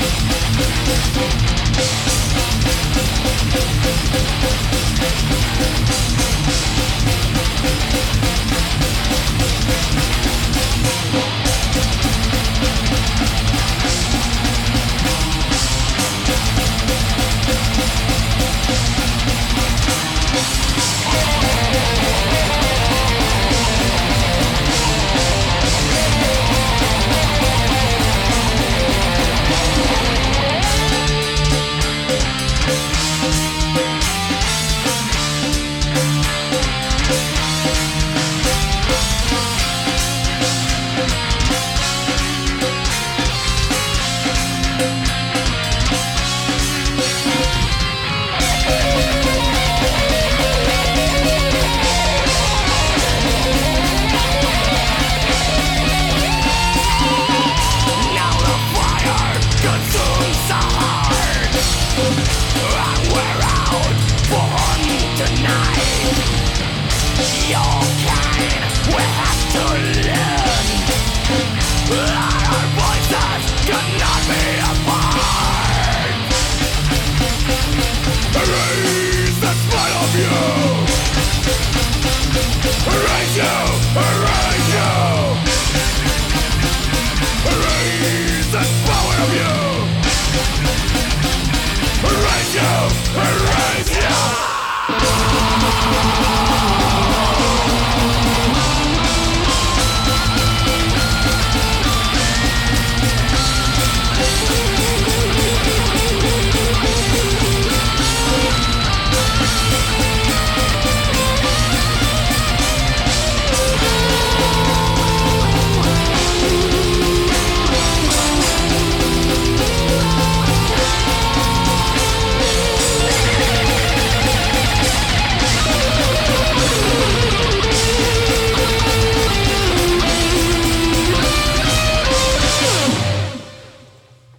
Thank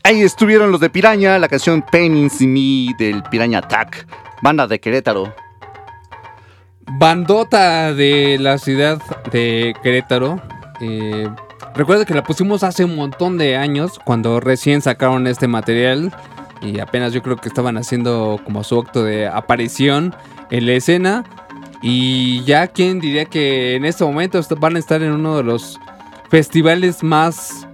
Ahí estuvieron los de Piraña, la canción Paintings in Me del Piraña Attack, banda de Querétaro. Bandota de la ciudad de Querétaro. Eh, recuerda que la pusimos hace un montón de años, cuando recién sacaron este material. Y apenas yo creo que estaban haciendo como su acto de aparición en la escena. Y ya quien diría que en este momento van a estar en uno de los festivales más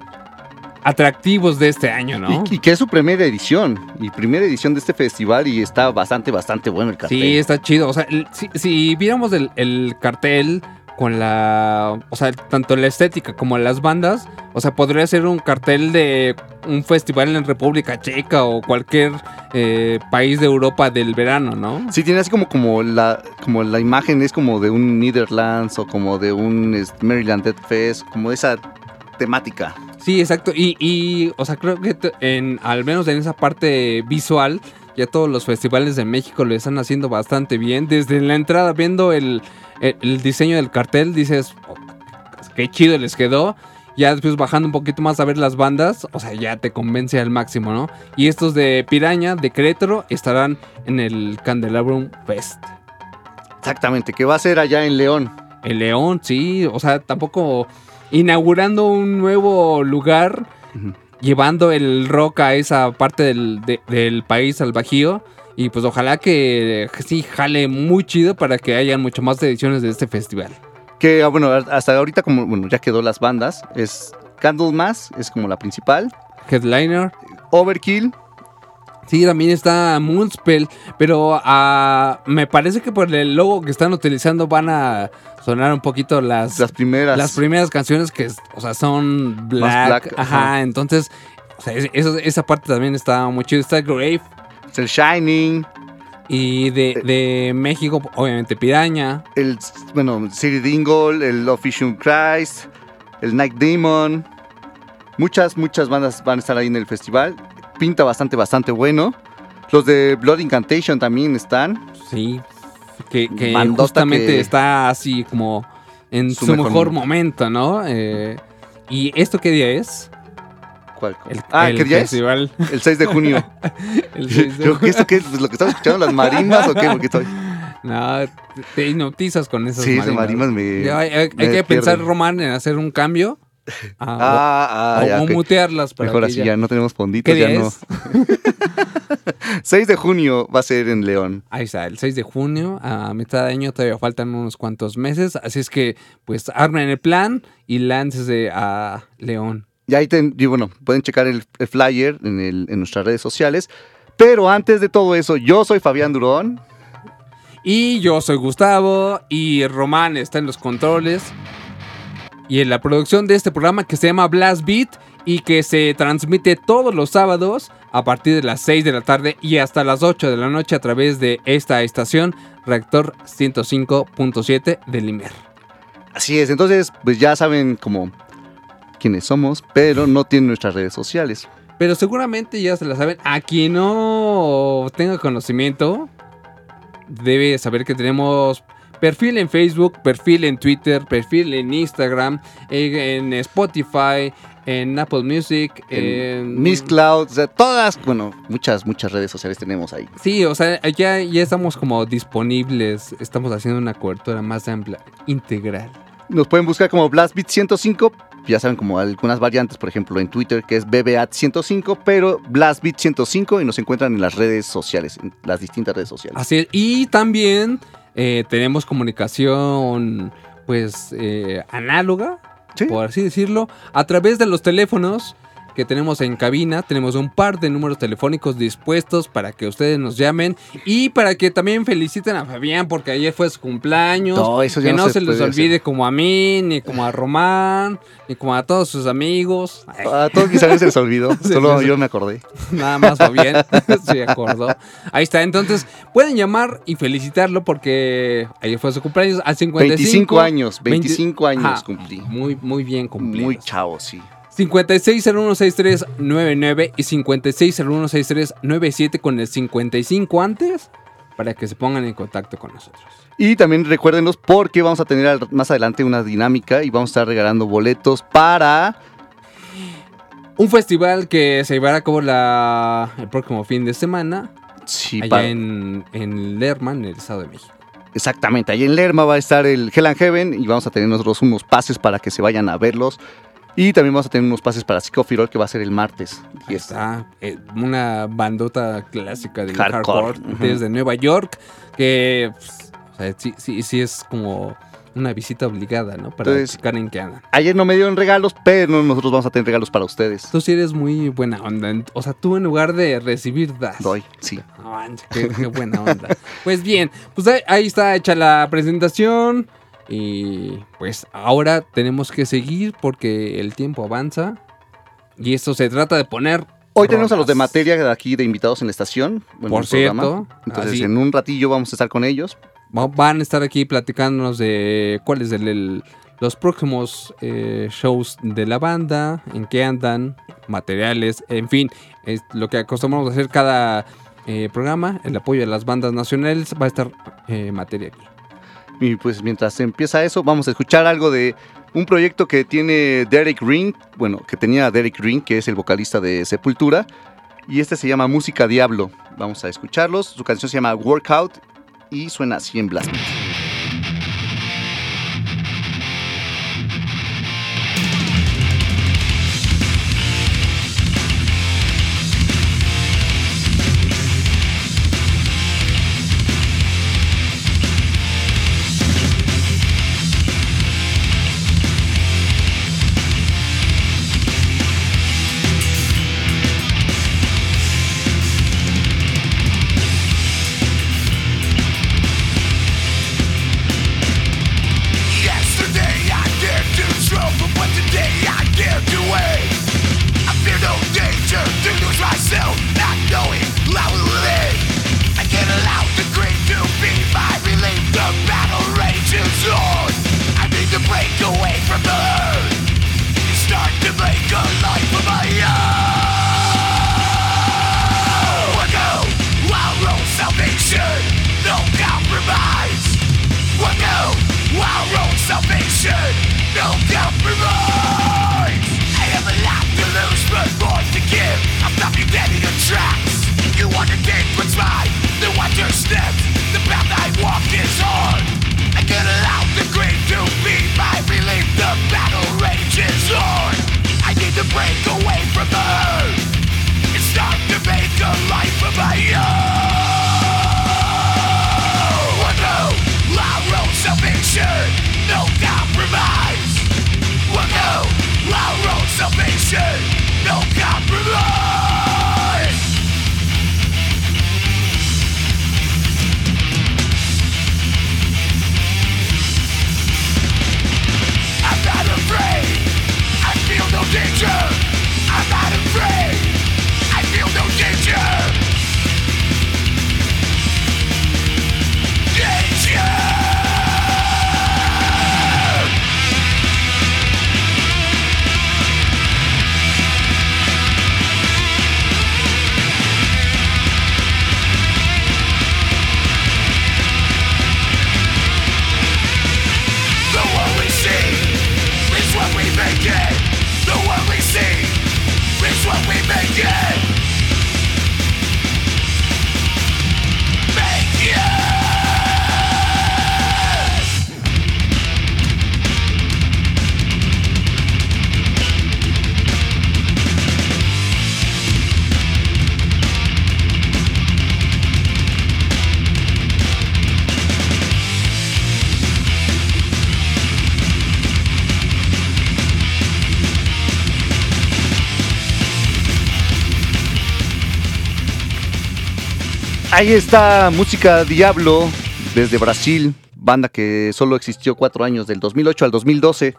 atractivos de este año, ¿no? Y, que es su primera edición, y primera edición de este festival y está bastante, bastante bueno el cartel. Sí, está chido. O sea, si, viéramos el, cartel, con la, o sea, tanto la estética como las bandas, o sea, podría ser un cartel de un festival en República Checa o cualquier eh, país de Europa del verano, ¿no? Sí, tiene así como, como, la, como la imagen es como de un Netherlands o como de un Maryland Dead Fest, como esa temática. Sí, exacto. Y, y o sea, creo que en, al menos en esa parte visual, ya todos los festivales de México lo están haciendo bastante bien. Desde la entrada, viendo el, el, diseño del cartel, dices, oh, qué chido les quedó. Ya después bajando un poquito más a ver las bandas, o sea, ya te convence al máximo, ¿no? Y estos de Piraña, de Querétaro, estarán en el Candelabrum Fest. Exactamente, que va a ser allá en León. En León, sí, o sea, tampoco inaugurando un nuevo lugar, llevando el rock a esa parte del, del país, al Bajío. Y pues ojalá que, sí jale muy chido para que haya mucho más ediciones de este festival. Que ah, bueno, hasta ahorita como bueno, ya quedó las bandas, es Candlemas, es como la principal. Headliner. Overkill. Sí, también está Moonspell, pero uh, me parece que por el logo que están utilizando van a sonar un poquito las, las primeras las primeras canciones que o sea, son black, ajá, entonces o sea, esa parte también está muy chido. Está Grave, el Shining. Y de, eh, de, México, obviamente Piraña. El, bueno, City Dingle, el Love Christ, el Night Demon. Muchas, muchas bandas van a estar ahí en el festival. Pinta bastante, bastante bueno. Los de Blood Incantation también están. Sí, que, justamente está así como en su, mejor, momento, ¿no? Eh, ¿Y esto qué día es? ¿Cuál? ah, ¿qué día festival. es? El 6 de junio. el 6 de junio. ¿Esto qué es? ¿Lo que estamos escuchando? ¿Las marimas o qué? Porque estoy... No, te hipnotizas con esas sí, marimas. marimas me, hay, hay, que pensar, Román, en hacer un cambio. Ah, ah, ah, o, o mutearlas para Mejor así, ya... no tenemos fonditos, ya no. 6 de junio va a ser en León. Ahí está, el 6 de junio, a mitad de año todavía faltan unos cuantos meses, así es que pues armen el plan y láncese a León. Y ahí, bueno, pueden checar el, flyer en, en nuestras redes sociales. Pero antes de todo eso, yo soy Fabián Durón. Y yo soy Gustavo. Y Román está en los controles. Y en la producción de este programa que se llama Blast Beat. Y que se transmite todos los sábados a partir de las 6 de la tarde y hasta las 8 de la noche a través de esta estación, Reactor 105.7 de Limer. Así es, entonces pues ya saben cómo quiénes somos, pero no tienen nuestras redes sociales. Pero seguramente ya se la saben. A quien no tenga conocimiento, debe saber que tenemos perfil en Facebook, perfil en Twitter, perfil en Instagram, en, Spotify, en Apple Music, en, Miss Cloud, o sea, todas, bueno, muchas, muchas redes sociales tenemos ahí. Sí, o sea, ya, ya estamos como disponibles, estamos haciendo una cobertura más amplia, integral. Nos pueden buscar como BlastBeat 105 ya saben, como algunas variantes, por ejemplo, en Twitter, que es BBAT105, pero BlastBeat105 y nos encuentran en las redes sociales, en las distintas redes sociales. Así es, y también eh, tenemos comunicación, pues, eh, análoga, por así decirlo, a través de los teléfonos que tenemos en cabina. Tenemos un par de números telefónicos dispuestos para que ustedes nos llamen y para que también feliciten a Fabián porque ayer fue su cumpleaños. que no, se, les olvide como a mí, ni como a Román, ni como a todos sus amigos. A todos mis amigos se les olvidó, solo yo me acordé. Nada más Fabián se acordó. Ahí está, entonces pueden llamar y felicitarlo porque ayer fue su cumpleaños a 55 25 años, 25 años cumplí. Muy, muy bien cumplido. Muy chavo, sí. 56016399 y 56016397 con el 55 antes para que se pongan en contacto con nosotros. Y también recuérdenos porque vamos a tener más adelante una dinámica y vamos a estar regalando boletos para un festival que se llevará a cabo la, el próximo fin de semana. Sí, allá en, en Lerma, en el Estado de México. Exactamente, ahí en Lerma va a estar el Hell and Heaven y vamos a tener nosotros unos pases para que se vayan a verlos. Y también vamos a tener unos pases para Psicofirol que va a ser el martes. Y está eh, una bandota clásica de hardcore, desde Nueva York que pues, sí, sí, sí es como una visita obligada, ¿no? Para Entonces, en qué andan. Ayer no me dieron regalos, pero nosotros vamos a tener regalos para ustedes. Tú sí eres muy buena onda. O sea, tú en lugar de recibir, das. Doy, sí. qué, buena onda. pues bien, pues ahí, está hecha la presentación. Y pues ahora tenemos que seguir porque el tiempo avanza. Y esto se trata de poner. Hoy tenemos a los de materia de aquí de invitados en la estación. Por el programa. cierto, Entonces así- en un ratillo vamos a estar con ellos. Va- Van a estar aquí platicándonos de cuáles son los próximos eh, shows de la banda, en qué andan, materiales, en fin, es lo que acostumbramos a hacer cada eh, programa, el apoyo de las bandas nacionales, va a estar eh, materia aquí. Y pues mientras empieza eso, vamos a escuchar algo de un proyecto que tiene Derek Ring, bueno, que tenía Derek Ring, que es el vocalista de Sepultura, y este se llama Música Diablo. Vamos a escucharlos. Su canción se llama Workout y suena así en Blast. Ahí está Música Diablo desde Brasil, banda que solo existió cuatro años, del 2008 al 2012,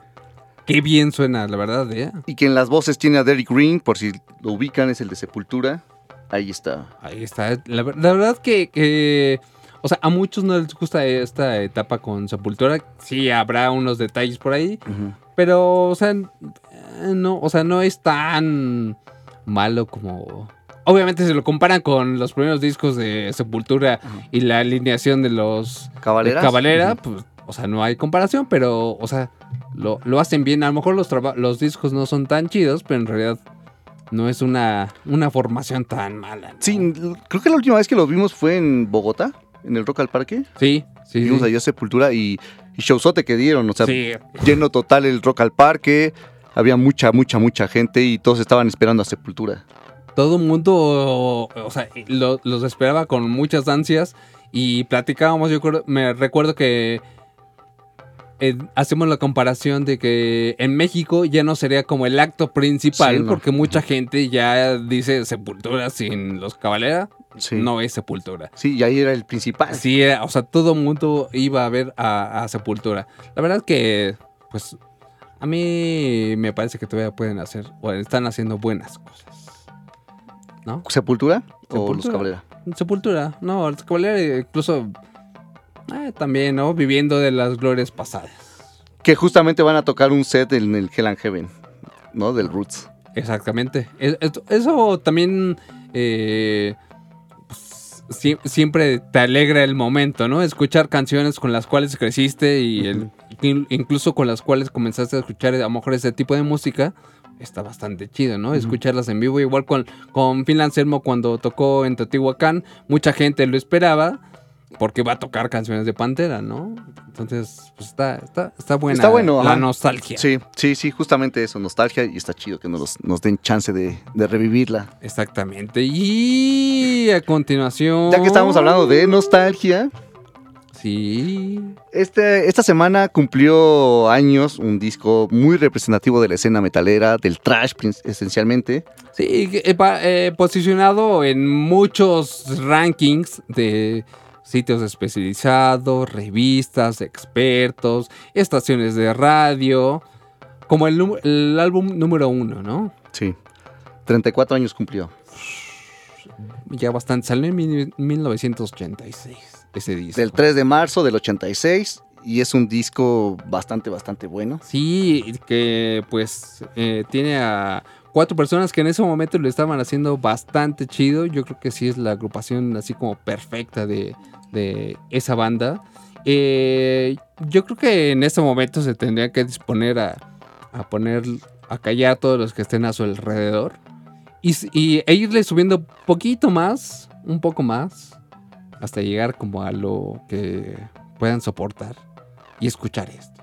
Qué bien suena, la verdad, ¿eh? y que en las voces tiene a Derek Ring, por si lo ubican, es el de Sepultura. Ahí está. Ahí está. La, ver- la verdad que, que, o sea, a muchos no les gusta esta etapa con Sepultura. Sí, habrá unos detalles por ahí, pero, o sea, eh, no, o sea, no es tan malo como... Obviamente se lo comparan con los primeros discos de Sepultura y la alineación de los de Cabaleras. Cabalera, Ujú. pues, o sea, no hay comparación, pero, o sea, lo, lo hacen bien. A lo mejor los, los discos no son tan chidos, pero en realidad no es una, una formación tan mala. ¿no? Sí, creo que la última vez que lo vimos fue en Bogotá, en el Rock al Parque. Sí, sí. Vimos sí. allá Sepultura y, y showzote que dieron, o sea, Sí, lleno total el Rock al Parque. Había mucha, mucha, mucha gente y todos estaban esperando a Sepultura. Todo el mundo, o sea, lo- los esperaba con muchas ansias y platicábamos, yo creo- me recuerdo que eh, hacemos la comparación de que en México ya no sería como el acto principal, Sí, no. porque mucha gente ya dice sepultura sin los caballeros, Sí. no es Sepultura. Sí, y ahí era el principal. Sí, era- o sea, todo el mundo iba a ver a, a Sepultura. La verdad que, pues, a mí me parece que todavía pueden hacer, o están haciendo buenas cosas. ¿No? ¿Sepultura? ¿O los Sepultura. Cabrera? Sepultura, no, los Caballeros incluso eh, también, ¿no? Viviendo de las glorias pasadas. Que justamente van a tocar un set en el Hell and Heaven, ¿no? Del Roots. Exactamente. Es- es- Eso también eh, pues, sie- siempre te alegra el momento, ¿no? Escuchar canciones con las cuales creciste y el- incluso con las cuales comenzaste a escuchar a lo mejor ese tipo de música. Está bastante chido, ¿no? Escucharlas en vivo. Igual con, con Phil Anselmo cuando tocó en Teotihuacán, mucha gente lo esperaba porque va a tocar canciones de Pantera, ¿no? Entonces, pues está, está, está buena Está bueno, la ajá. nostalgia. Sí, sí, sí, justamente eso, nostalgia, y está chido que nos, nos den chance de, de revivirla. Exactamente. Y a continuación. Ya que estábamos hablando de nostalgia, Sí. este, esta semana cumplió años un disco muy representativo de la escena metalera, del trash esencialmente. Sí, eh, eh, posicionado en muchos rankings de sitios especializados, revistas, expertos, estaciones de radio, como el, el álbum número uno, ¿no? Sí, 34 años cumplió. Ya bastante, salió en mil- 1986 ese disco. Del 3 de marzo del 86, y es un disco bastante, bastante bueno. Sí, que pues eh, tiene a cuatro personas que en ese momento lo estaban haciendo bastante chido. Yo creo que sí es la agrupación así como perfecta de, de esa banda. Eh, yo creo que en este momento se tendría que disponer a, a poner, a callar a todos los que estén a su alrededor. Y, y e irle subiendo poquito más, un poco más, hasta llegar como a lo que puedan soportar y escuchar esto.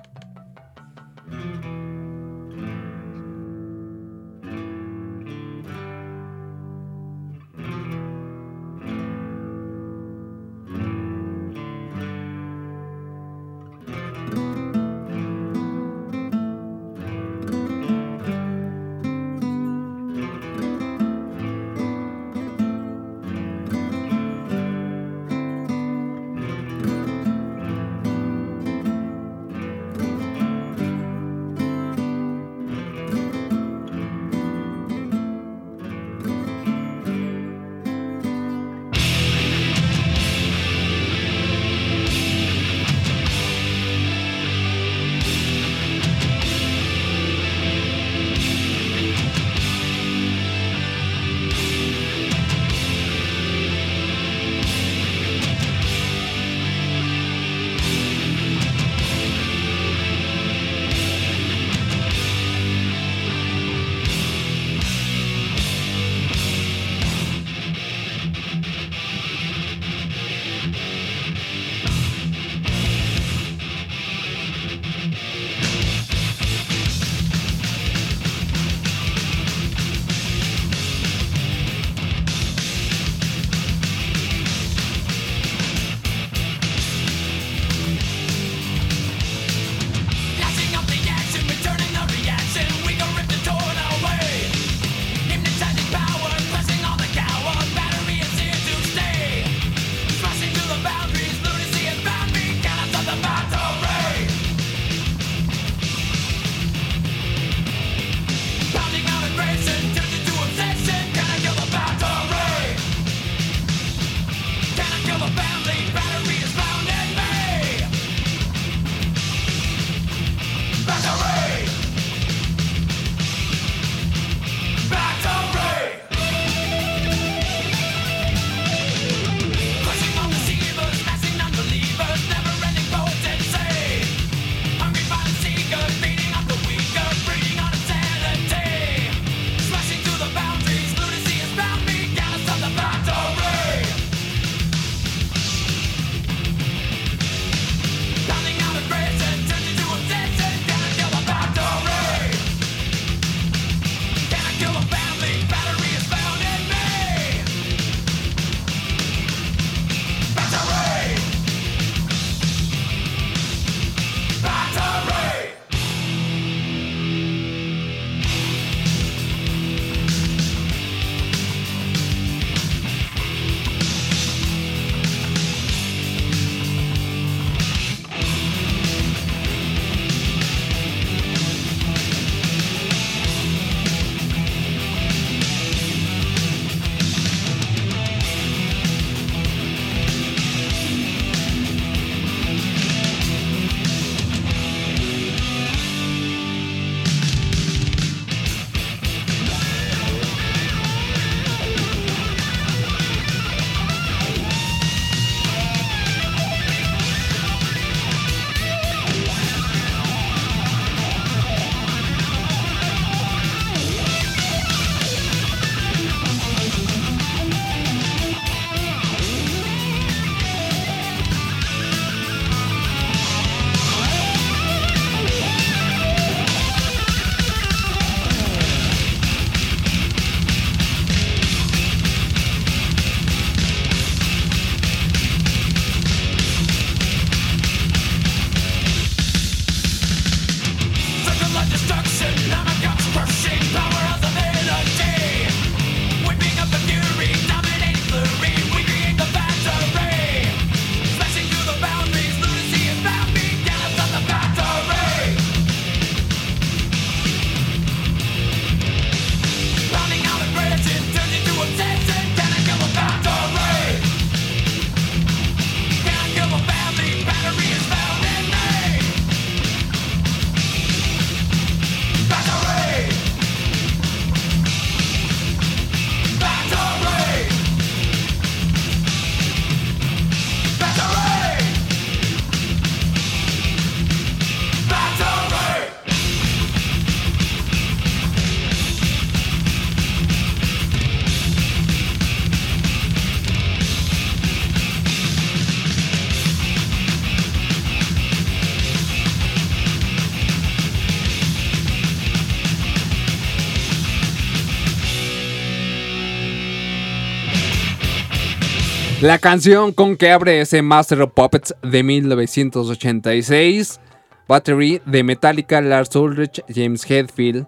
La canción con que abre ese Master of Puppets de 1986. Battery de Metallica, Lars Ulrich, James Hetfield,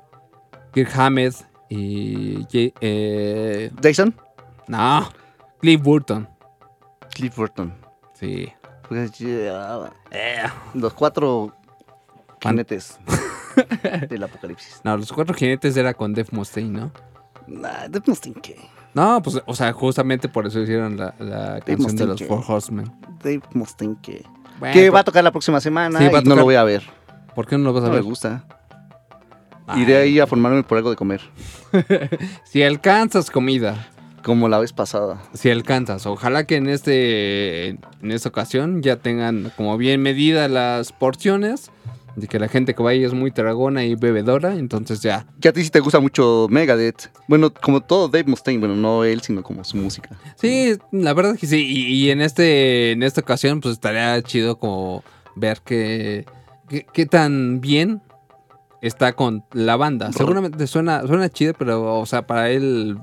Kirk Hammett y... Eh, Jason, no, Cliff Burton. Cliff Burton. Sí. Pues, ya, Eh, Los cuatro jinetes del apocalipsis. No, los cuatro jinetes era con Dave Mustaine, ¿no? Nah, Dave Mustaine, ¿qué? No, pues, o sea, justamente por eso hicieron la, la canción de los. Four Horsemen. Dave Mustaine, ¿qué? Bueno, que va a tocar la próxima semana Sí, y no lo voy a ver. ¿Por qué no lo vas a No me ver? gusta. Ay, Iré ahí a formarme por algo de comer. Si alcanzas comida, Como la vez pasada. si alcanzas, ojalá que en este en esta ocasión ya tengan como bien medidas las porciones, de que la gente que vaya es muy tragona y bebedora, entonces ya. Que a ti sí te gusta mucho Megadeth. Bueno, como todo Dave Mustaine. Bueno, no él, sino como su música. Sí, la verdad que sí, y, y en este en esta ocasión pues estaría chido como ver que- qué tan bien está con la banda. Seguramente suena suena chido, pero o sea, para él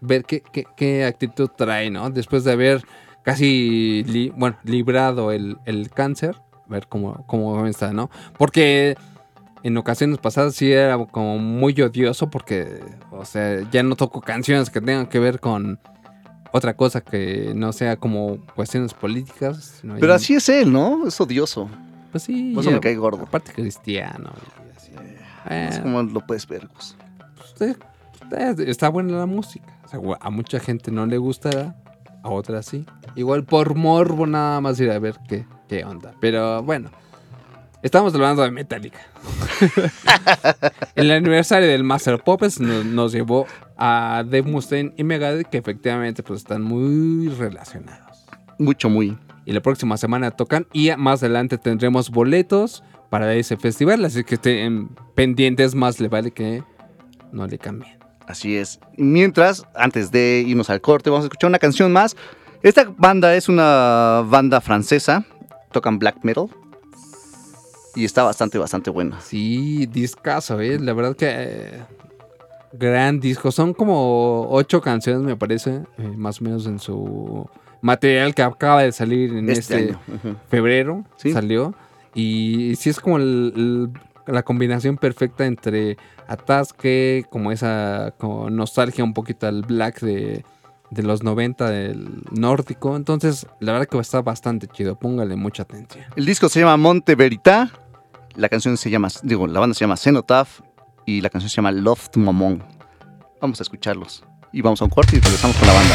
ver qué, qué, qué actitud trae, ¿no? Después de haber casi li- bueno, librado el, el cáncer, ver cómo, cómo está, ¿no? Porque en ocasiones pasadas sí era como muy odioso porque, o sea, ya no toco canciones que tengan que ver con otra cosa que no sea como cuestiones políticas. sino Pero así es él, ¿no? Es odioso. Pues sí. Por eso ya, me cae gordo. Aparte cristiano. y así. Es como lo puedes ver, Gus. pues, eh, eh, está buena la música. O sea, a mucha gente no le gustará, a otras sí. Igual por morbo nada más ir a ver qué, qué onda. Pero bueno, estamos hablando de Metallica. El aniversario del Master nos, nos llevó a Dave Mustaine y Megadeth, que efectivamente pues, están muy relacionados. Mucho, muy. Y la próxima semana tocan y más adelante tendremos boletos para ese festival. Así que estén pendientes, más le vale que no le cambien. Así es. Mientras, antes de irnos al corte, vamos a escuchar una canción más. Esta banda es una banda francesa. Tocan black metal. Y está bastante, bastante buena. Sí, discazo, ¿eh? La verdad que... eh, gran disco. Son como ocho canciones, me parece, eh, más o menos en su material que acaba de salir en Este, este, febrero. Sí. Salió. Y sí es como el- el- la combinación perfecta entre atasque, como esa como nostalgia un poquito al black de, de los 90 del nórdico. Entonces, la verdad que está bastante chido. Póngale mucha atención. El disco se llama Monte Verita. La canción se llama, digo, la banda se llama Cenotaph. Y la canción se llama Love to. Vamos a escucharlos. Y vamos a un corte y regresamos con la banda.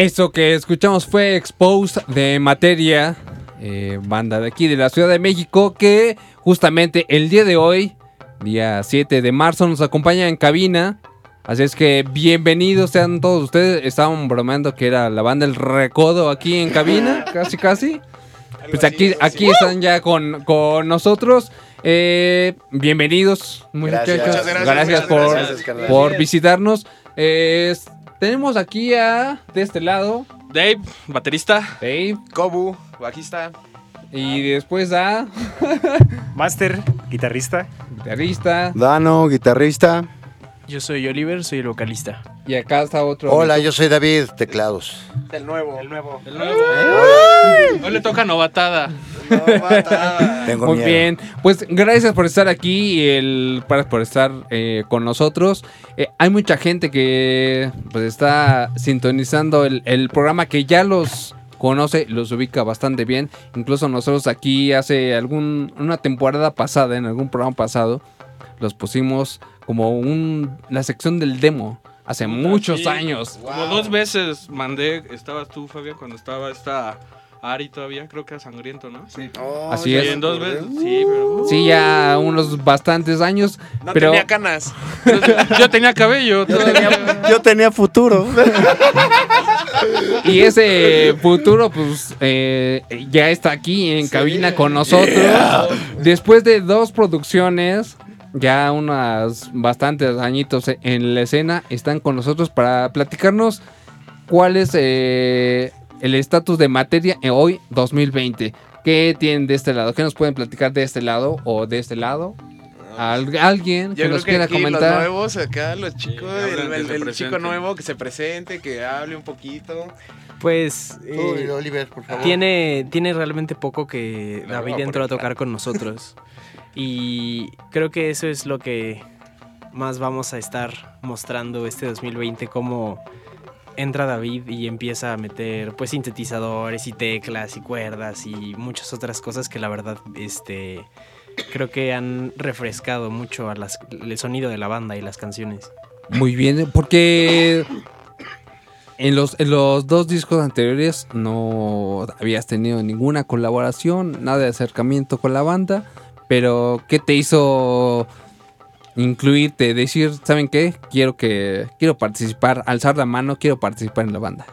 Eso que escuchamos fue Exposed de Materia, eh, banda de aquí de la Ciudad de México, que justamente el día de hoy, día 7 de marzo, nos acompaña en cabina. Así es que bienvenidos sean todos ustedes. Estaban bromeando que era la banda El Recodo aquí en cabina, casi casi. Pues aquí, aquí están ya con, con nosotros. Eh, bienvenidos, muchachos. Muchas Gracias, gracias, por, gracias, por visitarnos. Eh, tenemos aquí a, de este lado, Dave, baterista. Dave. Kobu, bajista. Y después a Master, guitarrista. guitarrista. Dano, guitarrista. Yo soy Oliver, soy el vocalista. Y acá está otro. Hola, yo soy David, teclados. El nuevo. El nuevo. El nuevo. Hoy le toca novatada. Tengo Muy miedo. bien, pues gracias por estar aquí y el, para- por estar eh, con nosotros. Eh, hay mucha gente que pues está sintonizando el, el programa que ya los conoce, los ubica bastante bien. Incluso nosotros aquí hace algún una temporada pasada, en algún programa pasado, los pusimos como un la sección del demo hace muchos Sí, años. Como dos veces mandé, estabas tú, Fabián, cuando estaba esta Ari todavía, creo que era sangriento, ¿no? Sí. Así Sí, es. en dos veces. Sí, pero. Sí, ya unos bastantes años, No pero tenía canas. Yo tenía cabello. Yo tenía futuro. Y ese futuro, pues, eh, ya está aquí en cabina con nosotros. Después de dos producciones, ya unas bastantes añitos en la escena, están con nosotros para platicarnos cuál es eh, el estatus de materia en hoy 2020. ¿Qué tienen de este lado? ¿Qué nos pueden platicar de este lado o de este lado? Al- ¿Alguien que Yo nos creo que quiera aquí los comentar? nuevos acá, los chicos, el, chico nuevo que se presente, que hable un poquito. Pues eh, Oliver, por favor. tiene, tiene realmente poco que David entró a tocar con nosotros. Y creo que eso es lo que más vamos a estar mostrando este 2020, cómo entra David y empieza a meter pues sintetizadores y teclas y cuerdas y muchas otras cosas que la verdad este creo que han refrescado mucho a las, el sonido de la banda y las canciones. Muy bien, porque en los, en los dos discos anteriores no habías tenido ninguna colaboración, nada de acercamiento con la banda, pero ¿qué te hizo incluirte, decir, ¿saben qué? Quiero que quiero participar, alzar la mano, quiero participar en la banda.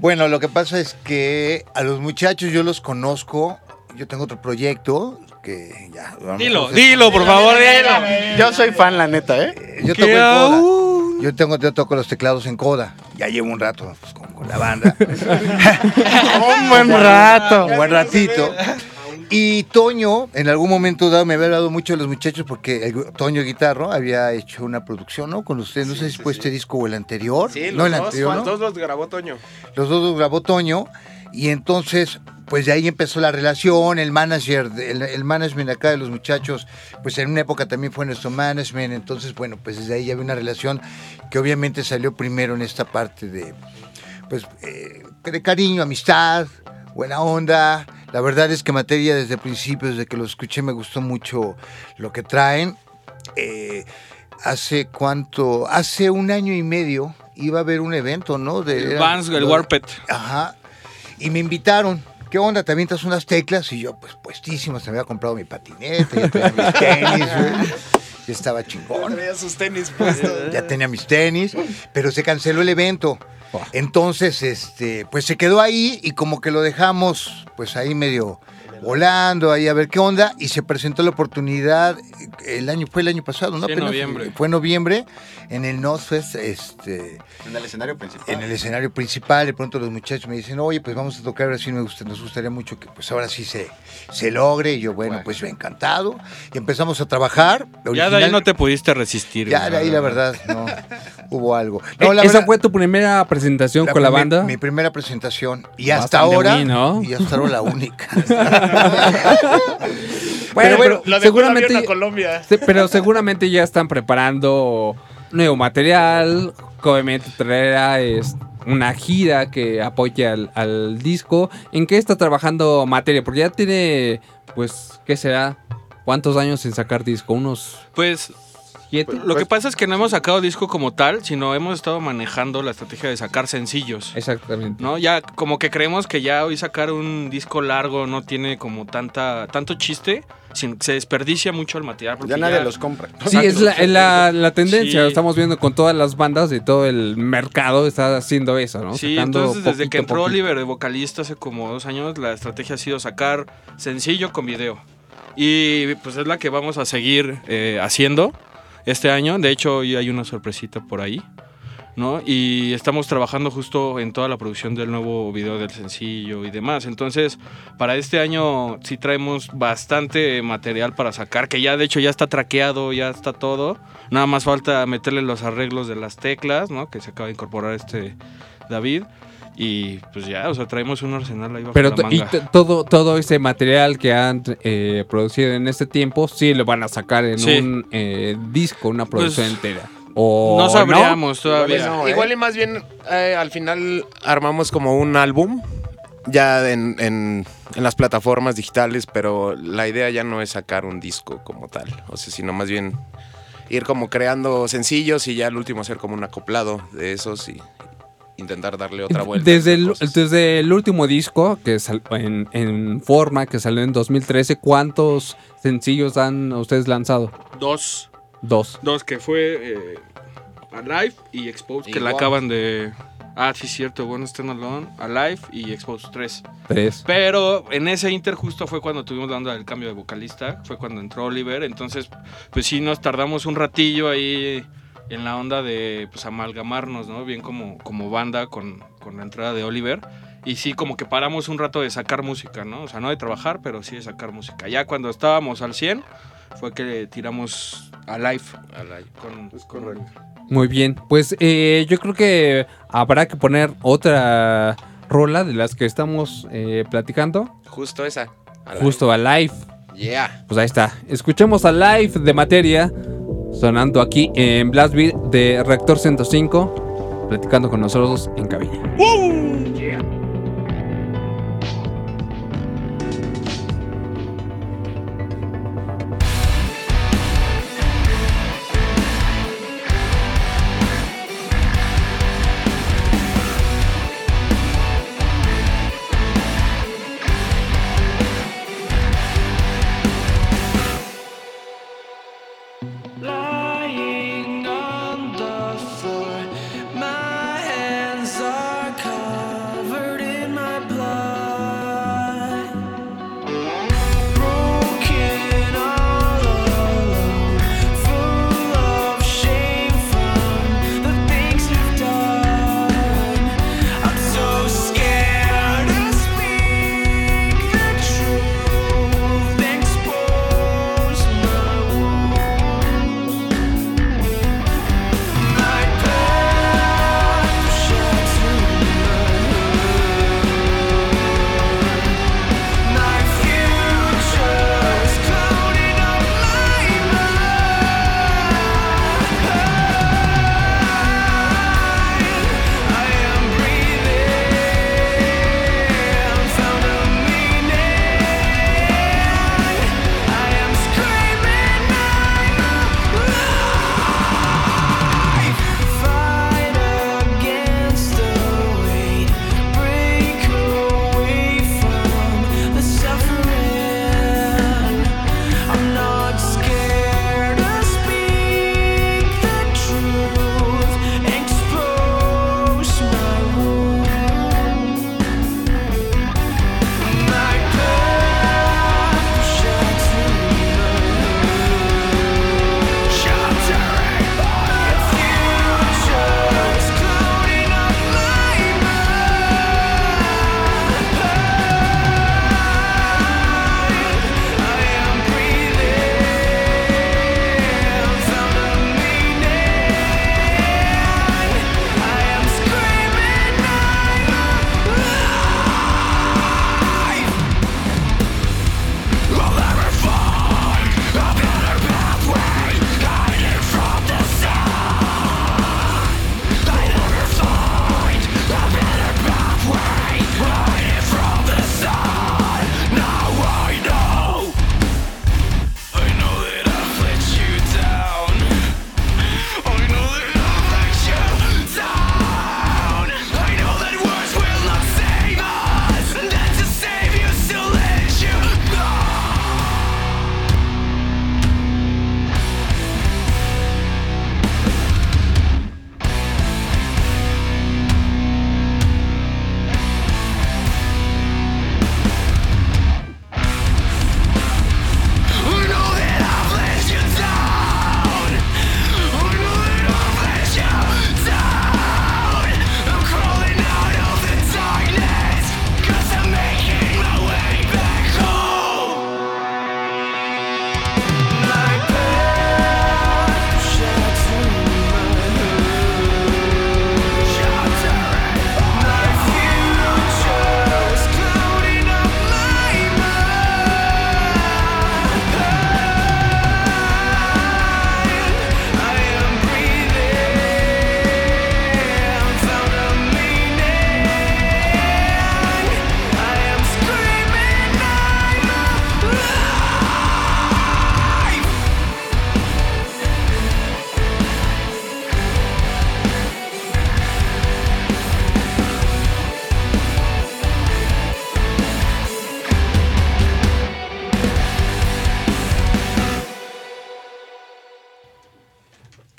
Bueno, lo que pasa es que a los muchachos yo los conozco. Yo tengo otro proyecto que ya. Dilo, dilo, por favor, dilo. Yo soy fan, la neta, ¿eh? Eh, Yo toco en Coda. Yo tengo, yo toco los teclados en Coda. Ya llevo un rato pues, con, con la banda. un buen rato. Un buen ratito. Y Toño, en algún momento dado, me había hablado mucho de los muchachos porque el- Toño Guitarro había hecho una producción, ¿no? Con ustedes. No sé si fue este disco o el anterior. Sí, los el dos, anterior, los ¿no? dos los grabó Toño. Los dos los grabó Toño y entonces pues de ahí empezó la relación, el manager, el, el management acá de los muchachos, pues en una época también fue nuestro management, entonces bueno, pues desde ahí ya había una relación que obviamente salió primero en esta parte de, pues, eh, de cariño, amistad, buena onda. La verdad es que materia desde el principio, desde que lo escuché, me gustó mucho lo que traen. Eh, hace cuánto, hace un año y medio iba a haber un evento, ¿no? De, El Vans, el Warped. Ajá. Y me invitaron. ¿Qué onda? ¿Te avientas unas teclas? Y yo, pues, puestísimo. Se me había comprado mi patineta, ya tenía mis tenis, güey. Ya estaba chingón. Traía sus tenis puestos. Ya tenía mis tenis, pero se canceló el evento. Entonces, este, pues se quedó ahí y como que lo dejamos, pues ahí medio volando, ahí a ver qué onda. Y se presentó la oportunidad, el año, fue el año pasado, ¿no? Sí, Apenas, noviembre. Fue en noviembre, en el Northfest, este, En el escenario principal. en el escenario principal, de pronto los muchachos me dicen, oye, pues vamos a tocar, ahora sí me gusta, nos gustaría mucho que pues ahora sí se, se logre. Y yo, bueno, pues yo encantado. Y empezamos a trabajar. Ya de ahí Original- no te pudiste resistir. Ya de ahí la verdad, no, hubo algo. Eh, No, la ¿Esa verdad, fue tu primera presentación con la banda? Mi, primera presentación. Y hasta Bastante ahora, ¿no? y hasta ahora la única. Bueno, pero Lo dejó el seguramente, a Colombia. Pero seguramente ya están preparando nuevo material. Obviamente traerá es, una gira que apoye al, al disco. ¿En qué está trabajando materia? Porque ya tiene, pues, ¿qué será? ¿Cuántos años sin sacar disco? ¿Unos Pues siete? lo que pasa es que no hemos sacado disco como tal, sino hemos estado manejando la estrategia de sacar sencillos. Exactamente. ¿No? Ya como que creemos que ya hoy sacar un disco largo no tiene como tanta tanto chiste, sin- se desperdicia mucho el material. porque Ya nadie los compra. Sí, es la, la- la tendencia. Sí. Estamos viendo con todas las bandas y todo el mercado está haciendo eso, ¿no? Sí, Sacando entonces desde que entró poquito. Oliver de vocalista hace como dos años, la estrategia ha sido sacar sencillo con video. Y pues es la que vamos a seguir eh, haciendo este año. De hecho, hoy hay una sorpresita por ahí. ¿no? Y estamos trabajando justo en toda la producción del nuevo video del sencillo y demás. Entonces, para este año sí traemos bastante material para sacar, que ya de hecho ya está traqueado, ya está todo. Nada más falta meterle los arreglos de las teclas, ¿no? Que se acaba de incorporar este David. Y pues ya, o sea, traemos un arsenal ahí bajo Pero la y todo, todo ese material que han eh, producido en este tiempo, sí lo van a sacar en Sí. un eh, disco, una producción Pues, entera. O no sabríamos todavía. Igual, no, ¿eh? igual y más bien eh, al final armamos como un álbum ya en, en- en las plataformas digitales, pero la idea ya no es sacar un disco como tal, o sea, sino más bien ir como creando sencillos y ya al último hacer como un acoplado de esos y intentar darle otra vuelta. Desde el, desde el último disco, que sal- en, en forma, que salió en 2013, ¿cuántos sencillos han ustedes lanzado? Dos. Dos. Dos, que fue eh, Alive y Exposed, que la acaban de... Ah, sí, cierto, bueno, Stand Alone, Alive y Exposed 3. Tres. Pero en ese inter justo fue cuando tuvimos la onda del cambio de vocalista, fue cuando entró Oliver, entonces pues sí nos tardamos un ratillo ahí en la onda de pues amalgamarnos, ¿no? Bien como, como banda con, con la entrada de Oliver. Y sí, como que paramos un rato de sacar música, ¿no? O sea, no de trabajar, pero sí de sacar música. Ya cuando estábamos al 100 fue que tiramos a live Alive. con, Es con correcto. Muy bien. Pues eh, yo creo que habrá que poner otra rola de las que estamos eh, platicando. Justo esa. Alive. Justo a live. Yeah. Pues ahí está. Escuchemos a live de materia. Sonando aquí en Blast Beat de Reactor 105. Platicando con nosotros en cabina.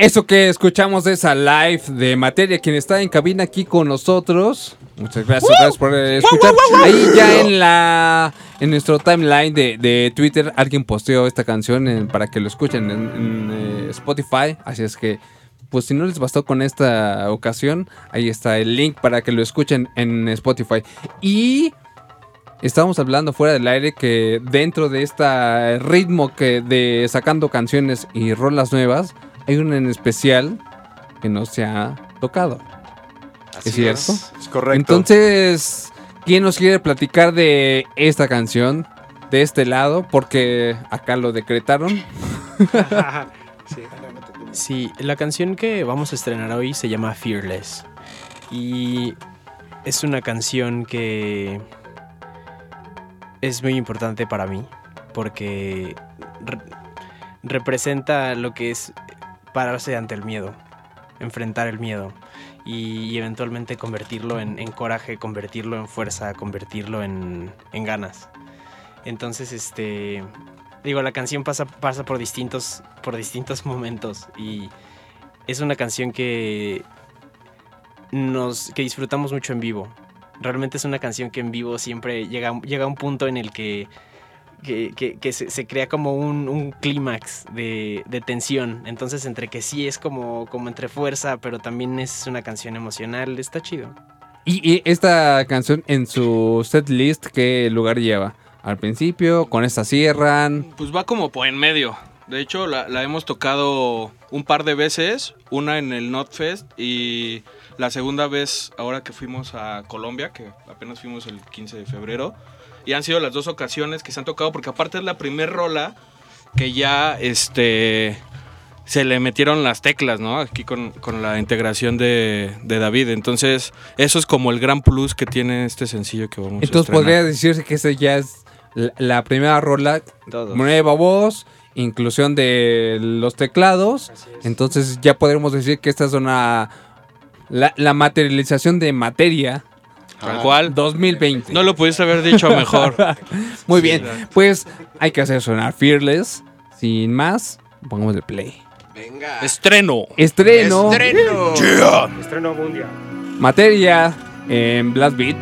Eso que escuchamos es a live de materia, quien está en cabina aquí con nosotros. Muchas gracias, gracias por escuchar. Ahí ya en la en nuestro timeline de, de Twitter alguien posteó esta canción en- para que lo escuchen en, en, eh, Spotify. Así es que, pues si no les bastó con esta ocasión, ahí está el link para que lo escuchen en Spotify. Y Estábamos hablando fuera del aire que dentro de este ritmo que de sacando canciones y rolas nuevas, hay una en especial que no se ha tocado. Así ¿Es cierto? Es correcto. Entonces, ¿quién nos quiere platicar de esta canción? De este lado, porque acá lo decretaron. Sí, la canción que vamos a estrenar hoy se llama Fearless. Y es una canción que es muy importante para mí porque re- representa lo que es pararse ante el miedo, enfrentar el miedo y, eventualmente convertirlo en, en coraje, convertirlo en fuerza, convertirlo en, en ganas. Entonces, este, digo, la canción pasa, pasa por, distintos, por distintos momentos y es una canción que, nos, que disfrutamos mucho en vivo. Realmente es una canción que en vivo siempre llega, llega a un punto en el que, que, que- que se, se crea como un, un clímax de, de tensión. Entonces, entre que sí es como, como entre fuerza, pero también es una canción emocional, está chido. Y, y esta canción en su set list, ¿qué lugar lleva? Al principio, con esta cierran. Pues va como por en medio. De hecho, la, la hemos tocado un par de veces. Una en el Notfest y la segunda vez ahora que fuimos a Colombia, que apenas fuimos el 15 de febrero. Y han sido las dos ocasiones que se han tocado porque aparte es la primer rola que ya este se le metieron las teclas, ¿no? Aquí con, con la integración de, de David. Entonces, eso es como el gran plus que tiene este sencillo que vamos a Entonces podría decirse que esa ya es la, la primera rola, Todos. nueva voz, inclusión de los teclados. Entonces ya podremos decir que esta es una la, la materialización de materia Tal cual. 2020. No lo pudiste haber dicho mejor. Muy bien, pues hay que hacer sonar Fearless. Sin más, pongamos el play. Venga. Estreno. Estreno, Estreno. Estreno mundial. materia en Blast Beat.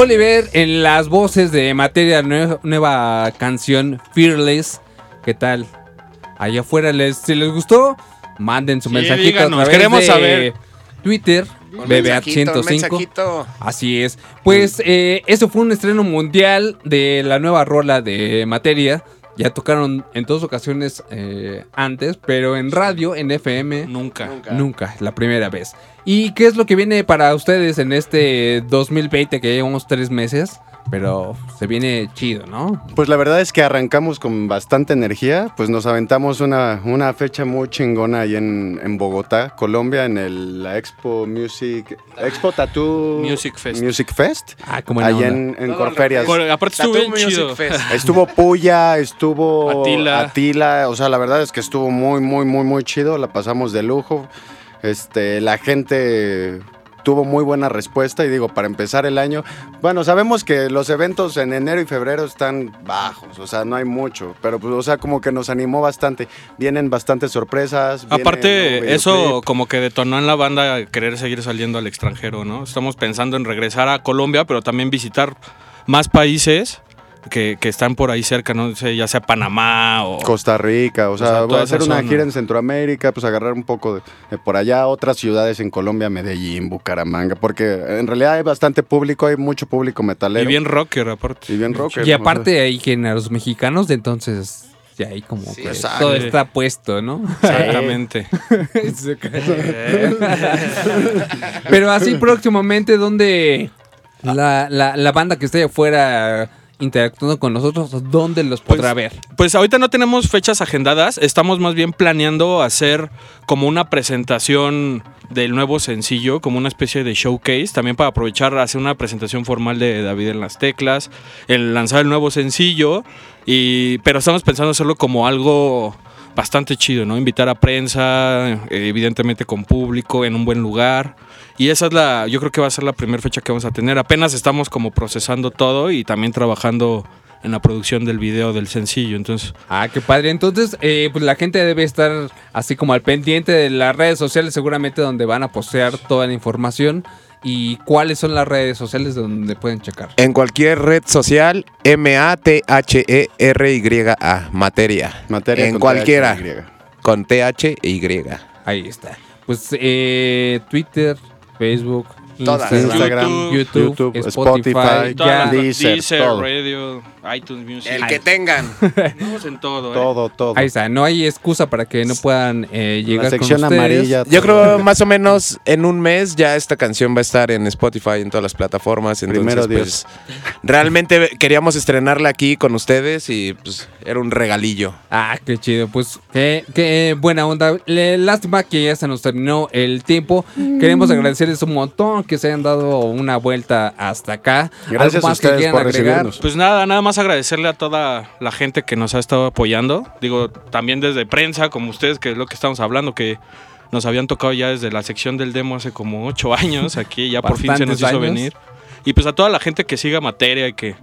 Oliver en las voces de materia nue- nueva canción Fearless. ¿Qué tal? Allá afuera les si les gustó, manden su Sí, mensajito díganos, a través queremos de saber. Twitter, Un mensajito, un BBA105. mensajito. Así es. Pues eh, eso fue un estreno mundial de la nueva rola de materia. Ya tocaron en dos ocasiones eh, antes, pero en radio, en FM, Nunca. Nunca, la primera vez. ¿Y qué es lo que viene para ustedes en este 2020 que llevamos tres meses? Pero se viene chido, ¿no? Pues la verdad es que arrancamos con bastante energía, pues nos aventamos una, una fecha muy chingona ahí en, en Bogotá, Colombia, en el, la Expo Music, Expo Tattoo Music Fest. Music Fest, Ah, como allá en, en Corferias. Por- aparte estuvo bien Music chido. Fest. Estuvo Puya, estuvo Atila. Atila, o sea, la verdad es que estuvo muy, muy, muy, muy chido, la pasamos de lujo. Este, la gente tuvo muy buena respuesta y digo, para empezar el año, bueno, sabemos que los eventos en enero y febrero están bajos, o sea, no hay mucho, pero pues, o sea, como que nos animó bastante. Vienen bastantes sorpresas. Aparte, eso como que detonó en la banda querer seguir saliendo al extranjero, ¿no? Estamos pensando en regresar a Colombia, pero también visitar más países que, que están por ahí cerca, no sé, ya sea Panamá o... Costa Rica, o sea, sea, voy a hacer una zona. gira en Centroamérica, pues agarrar un poco de, de por allá, otras ciudades en Colombia, Medellín, Bucaramanga, porque en realidad hay bastante público, hay mucho público Y metalero. bien rocker, aparte. y bien rocker. Y aparte hay géneros mexicanos, de entonces ya ahí como que exacto. todo está puesto, ¿no? Exactamente. Pero así próximamente, ¿dónde la, la, la banda que esté allá afuera interactuando con nosotros, dónde los podrá ver? Pues ahorita no tenemos fechas agendadas, estamos más bien planeando hacer como una presentación del nuevo sencillo, como una especie de showcase, también para aprovechar hacer una presentación formal de David en las teclas, el lanzar el nuevo sencillo, y, pero estamos pensando hacerlo como algo bastante chido, ¿no? Invitar a prensa, evidentemente con público, en un buen lugar. Y esa es la, yo creo que va a ser la primera fecha que vamos a tener. Apenas estamos como procesando todo y también trabajando en la producción del video del sencillo. Entonces, Ah, qué padre. Entonces, eh, pues la gente debe estar así como al pendiente de las redes sociales, seguramente donde van a postear toda la información. ¿Y cuáles son las redes sociales donde pueden checar? En cualquier red social, M-A-T-H-E-R-Y-A, materia. Materia en con cualquiera, THY. con T-H e Y. Ahí está. Pues eh, Twitter, Facebook, Todas. Instagram, Instagram, YouTube, YouTube, Spotify, Spotify, todas ya. las- Deezer, Deezer, todo. Radio, iTunes Music. El que tengan. Estamos en todo, ¿eh? Todo, todo. Ahí está. No hay excusa para que no puedan eh, llegar La con sección ustedes. amarilla. Yo creo más o menos en un mes ya esta canción va a estar en Spotify, en todas las plataformas. Entonces, Primero pues, realmente queríamos estrenarla aquí con ustedes y pues era un regalillo. Ah, qué chido. Pues qué, qué buena onda. Lástima que ya se nos terminó el tiempo. Queremos agradecerles un montón que se hayan dado una vuelta hasta acá. Gracias ¿Algo a que ustedes quieran por agregar? recibirnos. Pues nada, nada más agradecerle a toda la gente que nos ha estado apoyando. Digo, también desde prensa, como ustedes, que es lo que estamos hablando, que nos habían tocado ya desde la sección del demo hace como ocho años. Aquí ya por fin se nos hizo años. venir. Y pues a toda la gente que siga materia y que,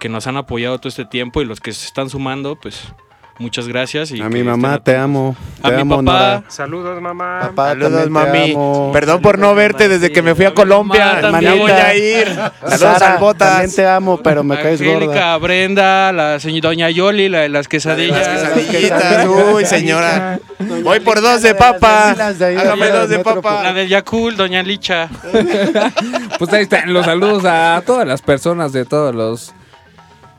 que nos han apoyado todo este tiempo y los que se están sumando, pues muchas gracias. Y A mi mamá, te amo. A te mi amo, papá. Nora. Saludos, mamá. Papá, Saludos, mami. amo. Perdón por no verte desde que me fui a Colombia. mamá Ya voy a ir. Saludos al Botas. También te amo, pero me caes gorda. Angélica, Brenda, la señora Doña Yoli, la de las quesadillas. Las quesadillitas. Uy, señora. Voy por dos de papa. Hágame dos de La papa. del Yakul, Doña Licha. Pues ahí están los saludos a todas las personas de todos los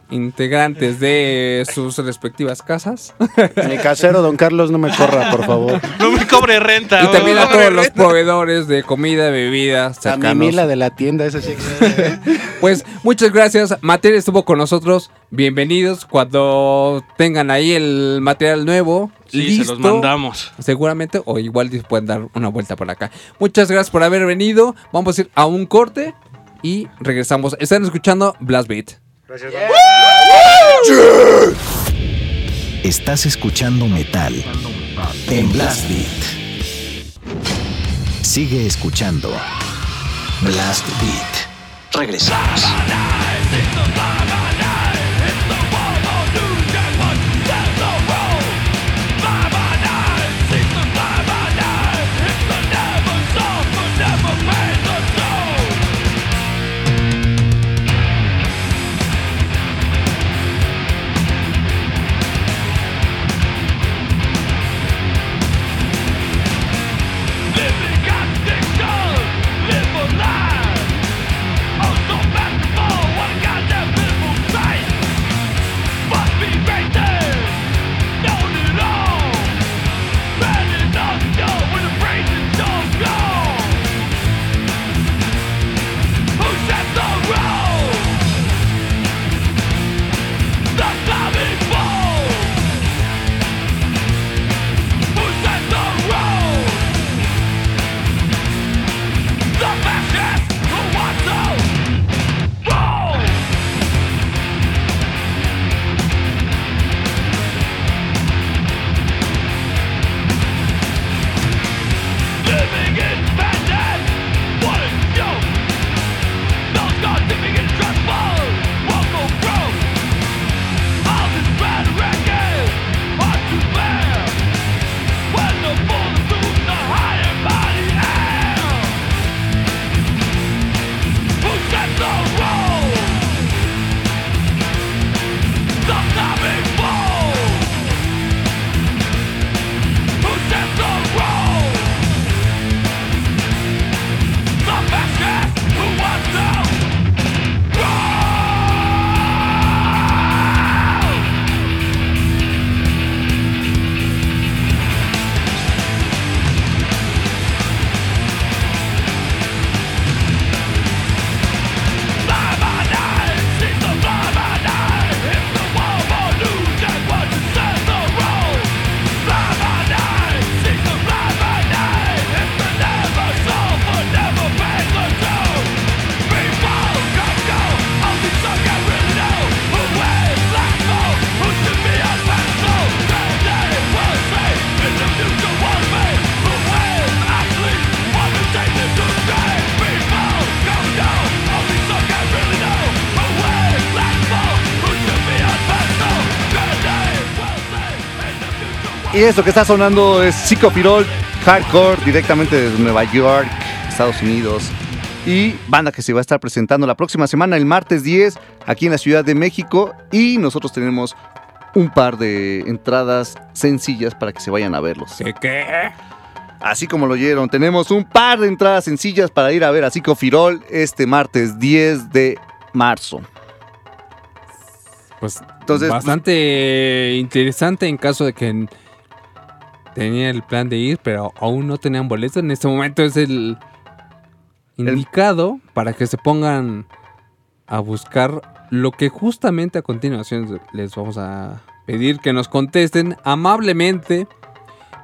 integrantes de sus respectivas casas. Mi casero, don Carlos, no me corra, por favor. No me cobre renta. y también a todos los proveedores de comida, bebida, A mi cercanos. Mila de la tienda, esa sí. Pues muchas gracias. Materia estuvo con nosotros. Bienvenidos. Cuando tengan ahí el material nuevo, Sí, listo, se los mandamos. seguramente, o igual pueden dar una vuelta por acá. Muchas gracias por haber venido. Vamos a ir a un corte y regresamos. Están escuchando Blast Beat. Gracias, Estás escuchando metal en Blast Beat. Sigue escuchando Blast Beat. Regresamos. Esto que está sonando es Psicopirol Hardcore directamente desde Nueva York, Estados Unidos. Y banda que se va a estar presentando la próxima semana, el martes 10, aquí en la Ciudad de México. Y nosotros tenemos un par de entradas sencillas para que se vayan a verlos. ¿Qué qué? Así como lo oyeron, tenemos un par de entradas sencillas para ir a ver a Psicofirol este martes 10 de marzo. Pues Entonces, bastante interesante en caso de que tenía el plan de ir, pero aún no tenían boleto. En este momento es el indicado para que se pongan a buscar lo que justamente a continuación les vamos a pedir que nos contesten amablemente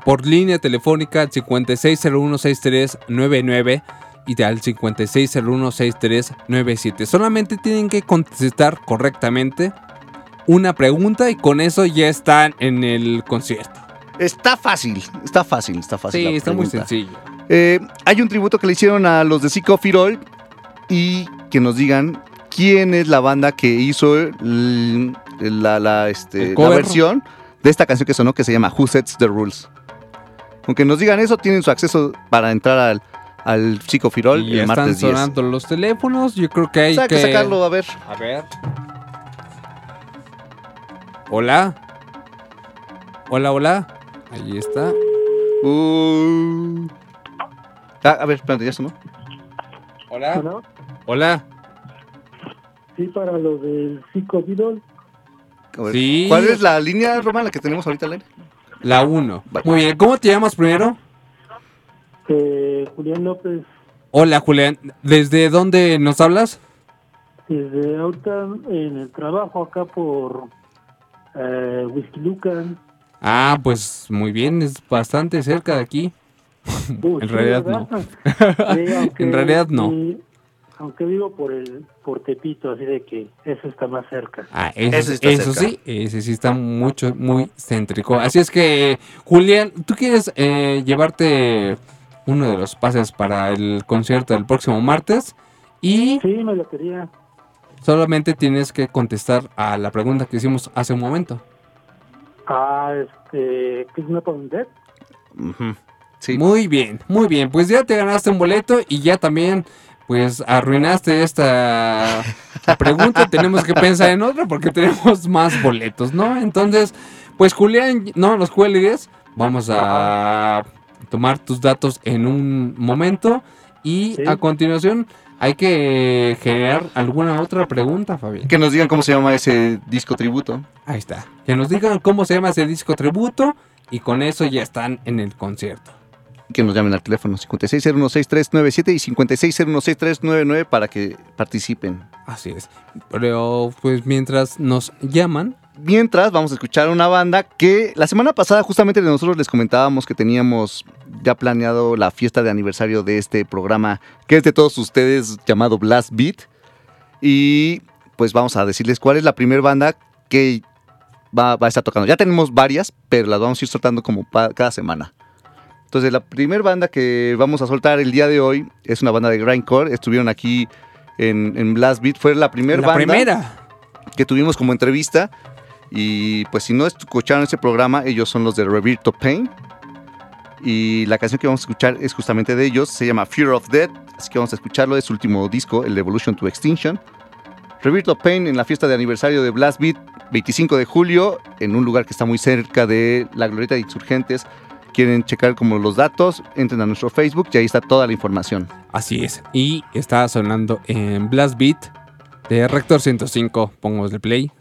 por línea telefónica al 56016399 y al 56016397. Solamente tienen que contestar correctamente una pregunta y con eso ya están en el concierto. Está fácil, está fácil, está fácil. Sí, la está muy sencillo. Eh, hay un tributo que le hicieron a los de Psicofirol y que nos digan quién es la banda que hizo el- la, la, este, la versión de esta canción que sonó que se llama Who Sets the Rules. Aunque nos digan eso, tienen su acceso para entrar al, al Psicofirol Y el están martes 10. sonando los teléfonos. Yo creo que hay que sacarlo, a ver. A ver. Hola. Hola, hola. Ahí está. Uh. Ah, a ver, espérate, ya sonó. Hola. Bueno, Hola. sí, para lo del psicovidol. Sí. ¿Cuál es la línea, Román, la que tenemos ahorita al aire? La 1. Muy bien. ¿Cómo te llamas primero? Eh, Julián López, Hola, Julián. ¿Desde dónde nos hablas? desde ahorita en el trabajo acá por eh, Whisky Lucan. Ah, pues muy bien. Es bastante cerca de aquí. Uy, en sí, realidad no. ¿verdad? Sí, aunque- en realidad no. aunque vivo por el por Tepito, así de que eso está más cerca. Ah, eso, Ese está eso cerca. sí, ese sí está mucho, muy céntrico. Así es que, Julián, ¿tú quieres eh, llevarte uno de los pases para el concierto del próximo martes? Y Sí, me lo quería. solamente tienes que contestar a la pregunta que hicimos hace un momento. Ah, este, ¿qué es una Dead? Ujú. Sí. Muy bien, muy bien. Pues ya te ganaste un boleto y ya también, pues arruinaste esta pregunta. tenemos que pensar en otra porque tenemos más boletos, ¿no? Entonces, pues Julián, no los cuelgues. Vamos a tomar tus datos en un momento y Sí. a continuación hay que generar alguna otra pregunta, Fabián. Que nos digan cómo se llama ese disco tributo. Ahí está. Que nos digan cómo se llama ese disco tributo y con eso ya están en el concierto. que nos llamen al teléfono 56016397 y 56016399 para que participen. Así es. Pero pues mientras nos llaman, Mientras vamos a escuchar una banda que la semana pasada justamente nosotros les comentábamos que teníamos ya planeado la fiesta de aniversario de este programa que es de todos ustedes llamado Blast Beat. Y pues vamos a decirles cuál es la primera banda que va, va a estar tocando. Ya tenemos varias, pero las vamos a ir soltando como cada semana. Entonces, la primera banda que vamos a soltar el día de hoy es una banda de grindcore. Estuvieron aquí en, en Blast Beat. Fue la primera la banda primera. que tuvimos como entrevista. Y pues si no escucharon ese programa, ellos son los de Revirto Pain. Y la canción que vamos a escuchar es justamente de ellos. Se llama Fear of Death. Así que vamos a escucharlo. Es su último disco, el Evolution to Extinction. Revirto Pain en la fiesta de aniversario de Blast Beat, 25 de julio, en un lugar que está muy cerca de la Glorieta de Insurgentes. Quieren checar como los datos, entren a nuestro Facebook y ahí está toda la información. Así es. Y está sonando en Blast Beat de Rector 105. Pongamos el play.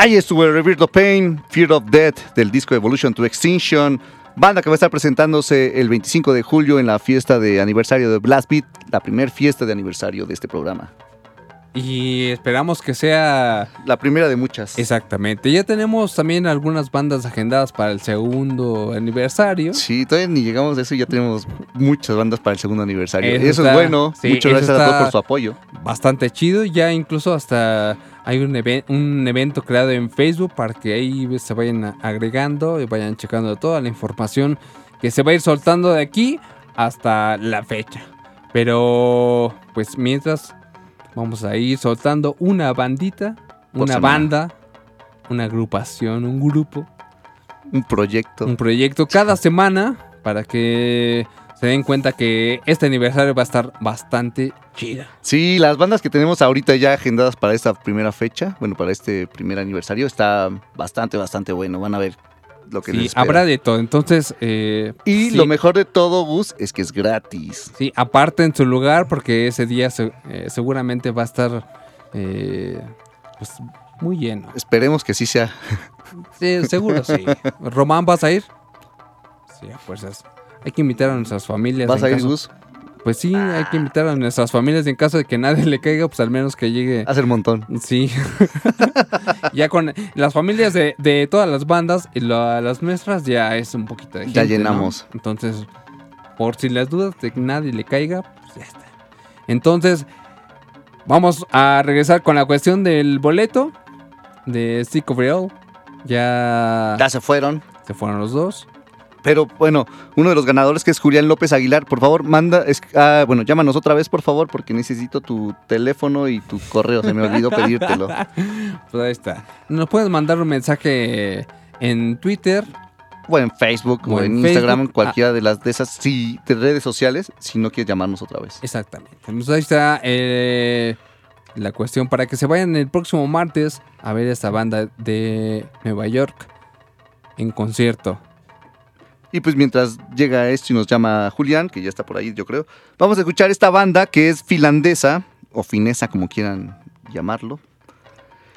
Ahí estuvo el Rebirth of Pain, Fear of Death del disco Evolution to Extinction. Banda que va a estar presentándose el 25 de julio en la fiesta de aniversario de Blast Beat, la primer fiesta de aniversario de este programa. Y esperamos que sea La primera de muchas. exactamente. Ya tenemos también algunas bandas agendadas para el segundo aniversario. Sí, todavía ni llegamos a eso y ya tenemos muchas bandas para el segundo aniversario. Eso Y eso está- es bueno. sí, Muchas gracias a todos por su apoyo. Bastante chido. Ya incluso hasta hay un, even- un evento creado en Facebook para que ahí se vayan agregando y vayan checando toda la información que se va a ir soltando de aquí hasta la fecha. Pero pues mientras vamos a ir soltando una bandita, Por una semana. banda, una agrupación, un grupo, Un proyecto. un proyecto cada semana para que se den cuenta que este aniversario va a estar bastante chida. Sí, las bandas que tenemos ahorita ya agendadas para esta primera fecha, bueno, para este primer aniversario, está bastante, bastante bueno. Van a ver lo que Sí, les espera. habrá de todo. Entonces, eh, Y sí, lo mejor de todo, Gus, es que es gratis. Sí, aparte en su lugar, porque ese día se- eh, seguramente va a estar eh, pues, muy lleno. Esperemos que sí sea. Sí, seguro, sí. Román, ¿vas a ir? Sí, a fuerzas. Hay que invitar a nuestras familias. ¿Vas en a ir, Gus? Pues sí, hay que invitar a nuestras familias y en caso de que nadie le caiga, pues al menos que llegue. Hace el montón. Sí. ya con las familias de, de todas las bandas y la- las nuestras ya es un poquito de Ya gente, ¿no? llenamos. Entonces, por si las dudas de que nadie le caiga, pues ya está. Entonces, vamos a regresar con la cuestión del boleto de Stick of Real. Ya, Ya se fueron. se fueron los dos. Pero bueno, uno de los ganadores que es Julián López Aguilar, por favor, manda, es- ah, bueno, llámanos otra vez, por favor, porque necesito tu teléfono y tu correo, se me olvidó pedírtelo. Pues ahí está. Nos puedes mandar un mensaje en Twitter. O en Facebook o, O en, en Instagram, Facebook. cualquiera de las de esas sí, de redes sociales, si no quieres llamarnos otra vez. Exactamente. Pues ahí está eh, la cuestión para que se vayan el próximo martes a ver esta banda de Nueva York en concierto. Y pues mientras llega esto y nos llama Julián, que ya está por ahí, yo creo, vamos a escuchar esta banda que es finlandesa, o finesa, como quieran llamarlo.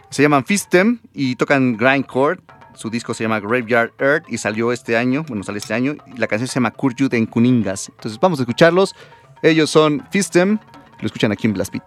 Se llaman Fistem y tocan grindcore. Su disco se llama Graveyard Earth y salió este año, bueno, sale este año, y la canción se llama Kurjud en Kuningas. Entonces vamos a escucharlos. Ellos son Fistem, lo escuchan aquí en Blast Beat.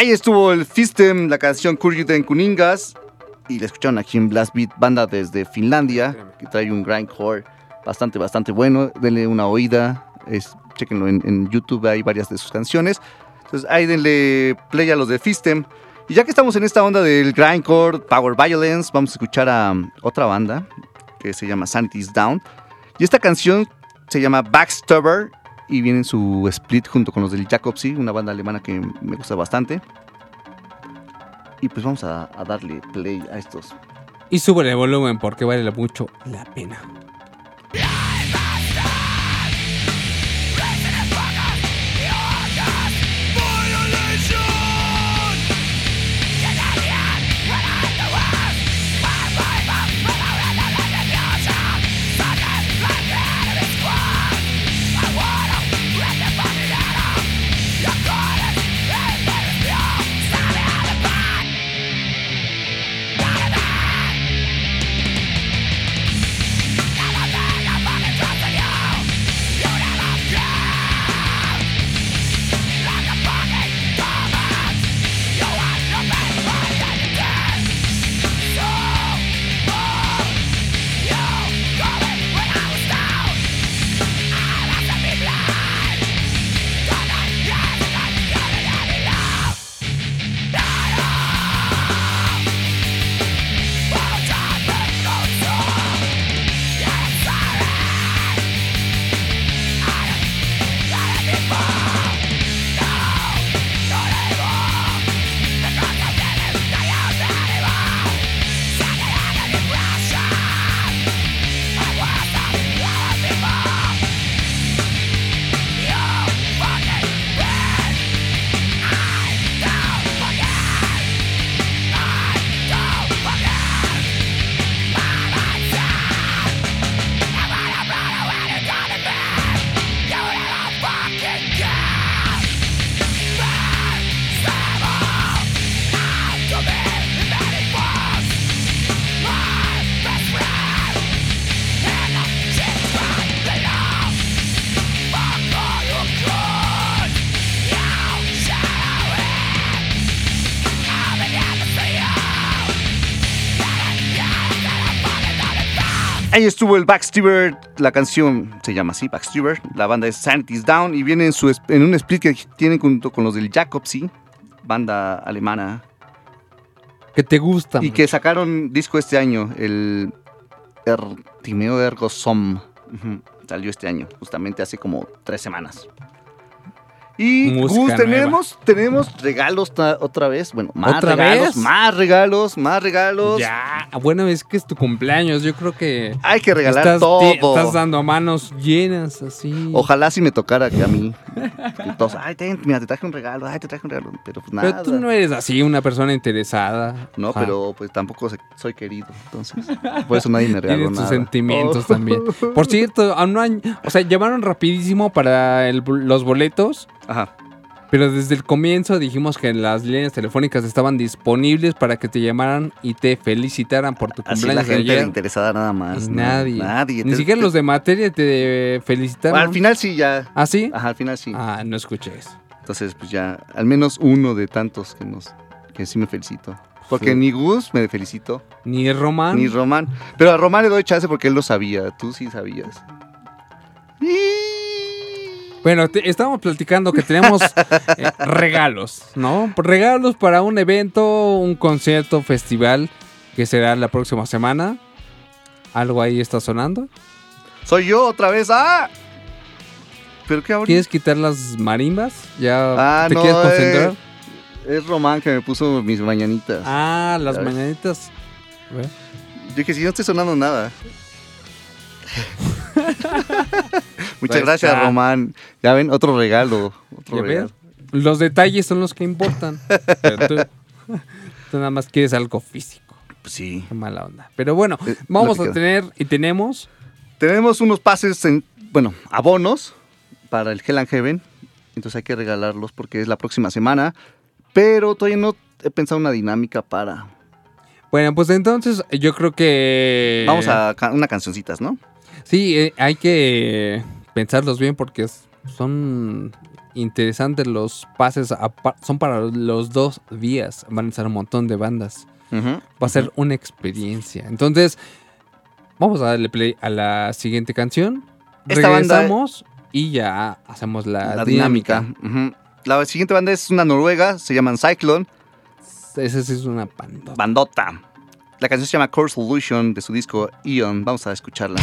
Ahí estuvo el Fistem, la canción Kurjud en Kuningas. Y la escucharon aquí en Blast Beat, banda desde Finlandia, que trae un grindcore bastante, bastante bueno. Denle una oída, es, chequenlo en, en YouTube, hay varias de sus canciones. Entonces ahí denle play a los de Fistem. Y ya que estamos en esta onda del grindcore, power violence, vamos a escuchar a um, otra banda que se llama Sanity's Down. Y esta canción se llama Backstabber y viene en su split junto con los del Jacobsy, una banda alemana que me gusta bastante. Y pues vamos a, a darle play a estos. Y sube el volumen porque vale mucho la pena. Ahí estuvo el Backstabber, la canción se llama así, Backstabber. La banda es Sanity's Down y viene en, su, en un split que tienen junto con los del Jacobsy, banda alemana. Que te gusta. Y que sacaron disco este año, el er, Timeo Ergo Som. Ujú, Salió este año, justamente hace como tres semanas. Y Gus, tenemos, tenemos regalos otra vez. Bueno, más ¿Otra regalos, vez? más regalos, más regalos. Ya, bueno, es que es tu cumpleaños. Yo creo que. Hay que regalar estás, todo. Estás dando manos llenas así. Ojalá si me tocara que a mí. todos, ay, ten, mira, te traje un regalo, ay, te traje un regalo. Pero pues nada. Pero tú no eres así, una persona interesada. No, pero pues tampoco soy querido, entonces. Por eso nadie me regaló Tienes tus sentimientos Oh. también. Por cierto, aún no han- o sea, llamaron rapidísimo para el- los boletos. Ajá. Pero desde el comienzo dijimos que las líneas telefónicas estaban disponibles para que te llamaran y te felicitaran por tu Así la cumpleaños de gente ayer. interesada nada más. Y ¿no? nadie. Nadie. Ni Te- siquiera los de materia te felicitaron. Al final sí, ya. ¿Ah, sí? Ajá, al final sí. Ah, no escuché eso. Entonces, pues ya, al menos uno de tantos que nos que sí me felicito. Porque Sí. ni Gus me felicitó, Ni Román. ni Román. Pero a Román le doy chance porque él lo sabía. Tú sí sabías. Bueno, te- estábamos platicando que tenemos eh, regalos, ¿no? Regalos para un evento, un concierto, festival que será la próxima semana. ¿Algo ahí está sonando? Soy yo otra vez. ¡Ah! ¿Pero qué ahorita? ¿Quieres quitar las marimbas? ¿Ya Ah, te no, quieres concentrar? eh, es Román que me puso mis mañanitas. Ah, las ¿Sabes? mañanitas. Yo dije, si no estoy sonando nada. Muchas Ahí gracias, está. Román. Ya ven, otro regalo. Otro ¿Ya regalo. ves? Los detalles son los que importan. Tú, tú nada más quieres algo físico. Pues sí. Qué mala onda. Pero bueno, Eh, vamos a queda. tener y tenemos Tenemos unos pases, en, bueno, abonos para el Hell and Heaven. Entonces hay que regalarlos porque es la próxima semana. Pero todavía no he pensado una dinámica para... Bueno, pues entonces yo creo que... Vamos a ca- una cancioncitas, ¿no? Sí, eh, hay que pensarlos bien porque son interesantes los pases. Son para los dos días. Van a estar un montón de bandas. Va a ser una experiencia. Entonces, vamos a darle play a la siguiente canción. Esta banda- Regresamos y ya hacemos la, La dinámica. La siguiente banda es una noruega, se llaman Cyclone. Esa sí es una pandota. Bandota. La canción se llama Core Solution de su disco Eon. Vamos a escucharla.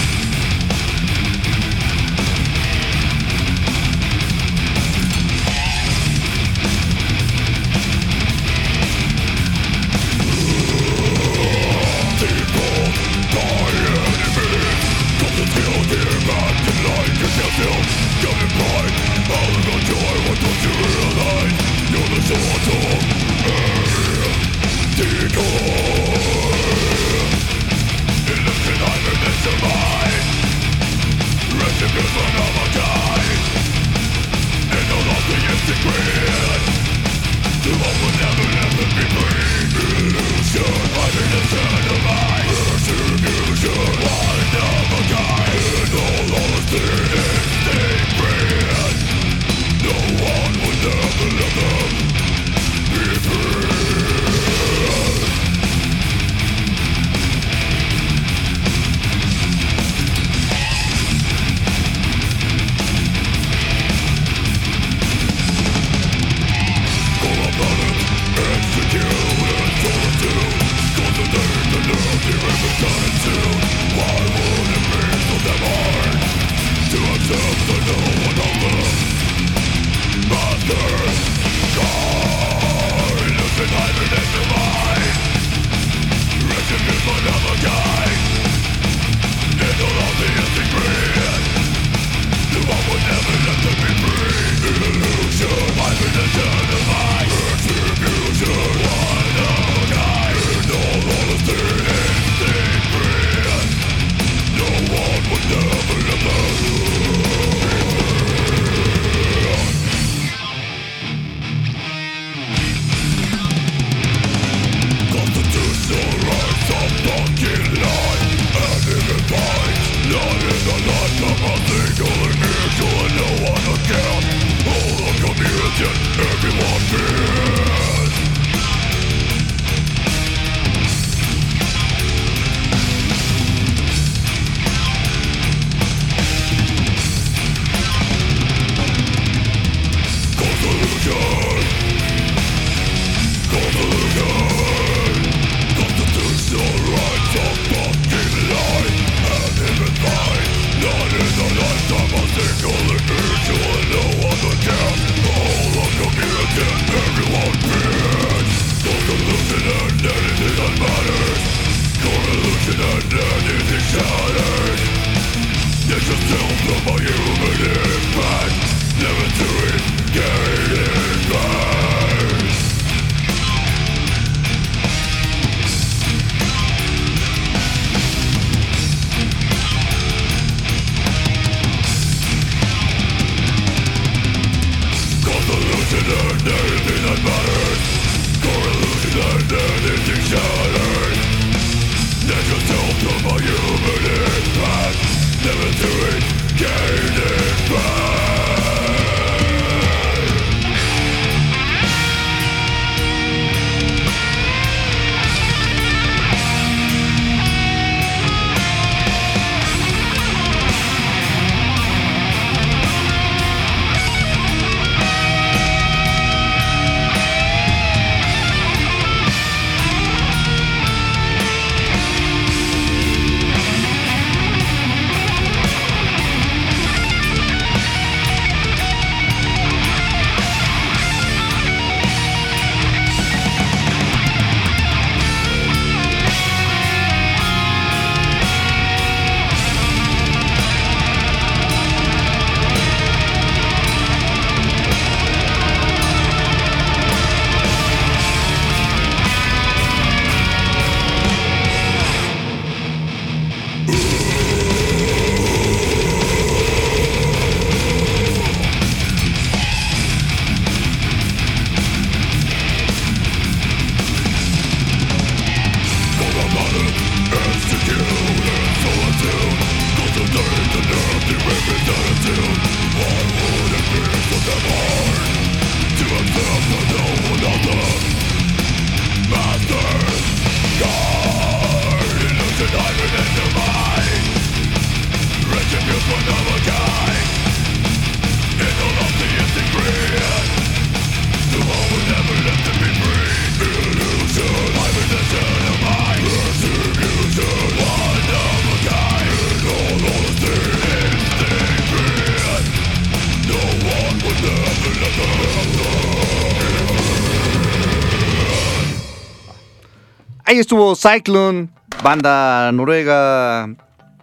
Ahí estuvo Cyclone, banda noruega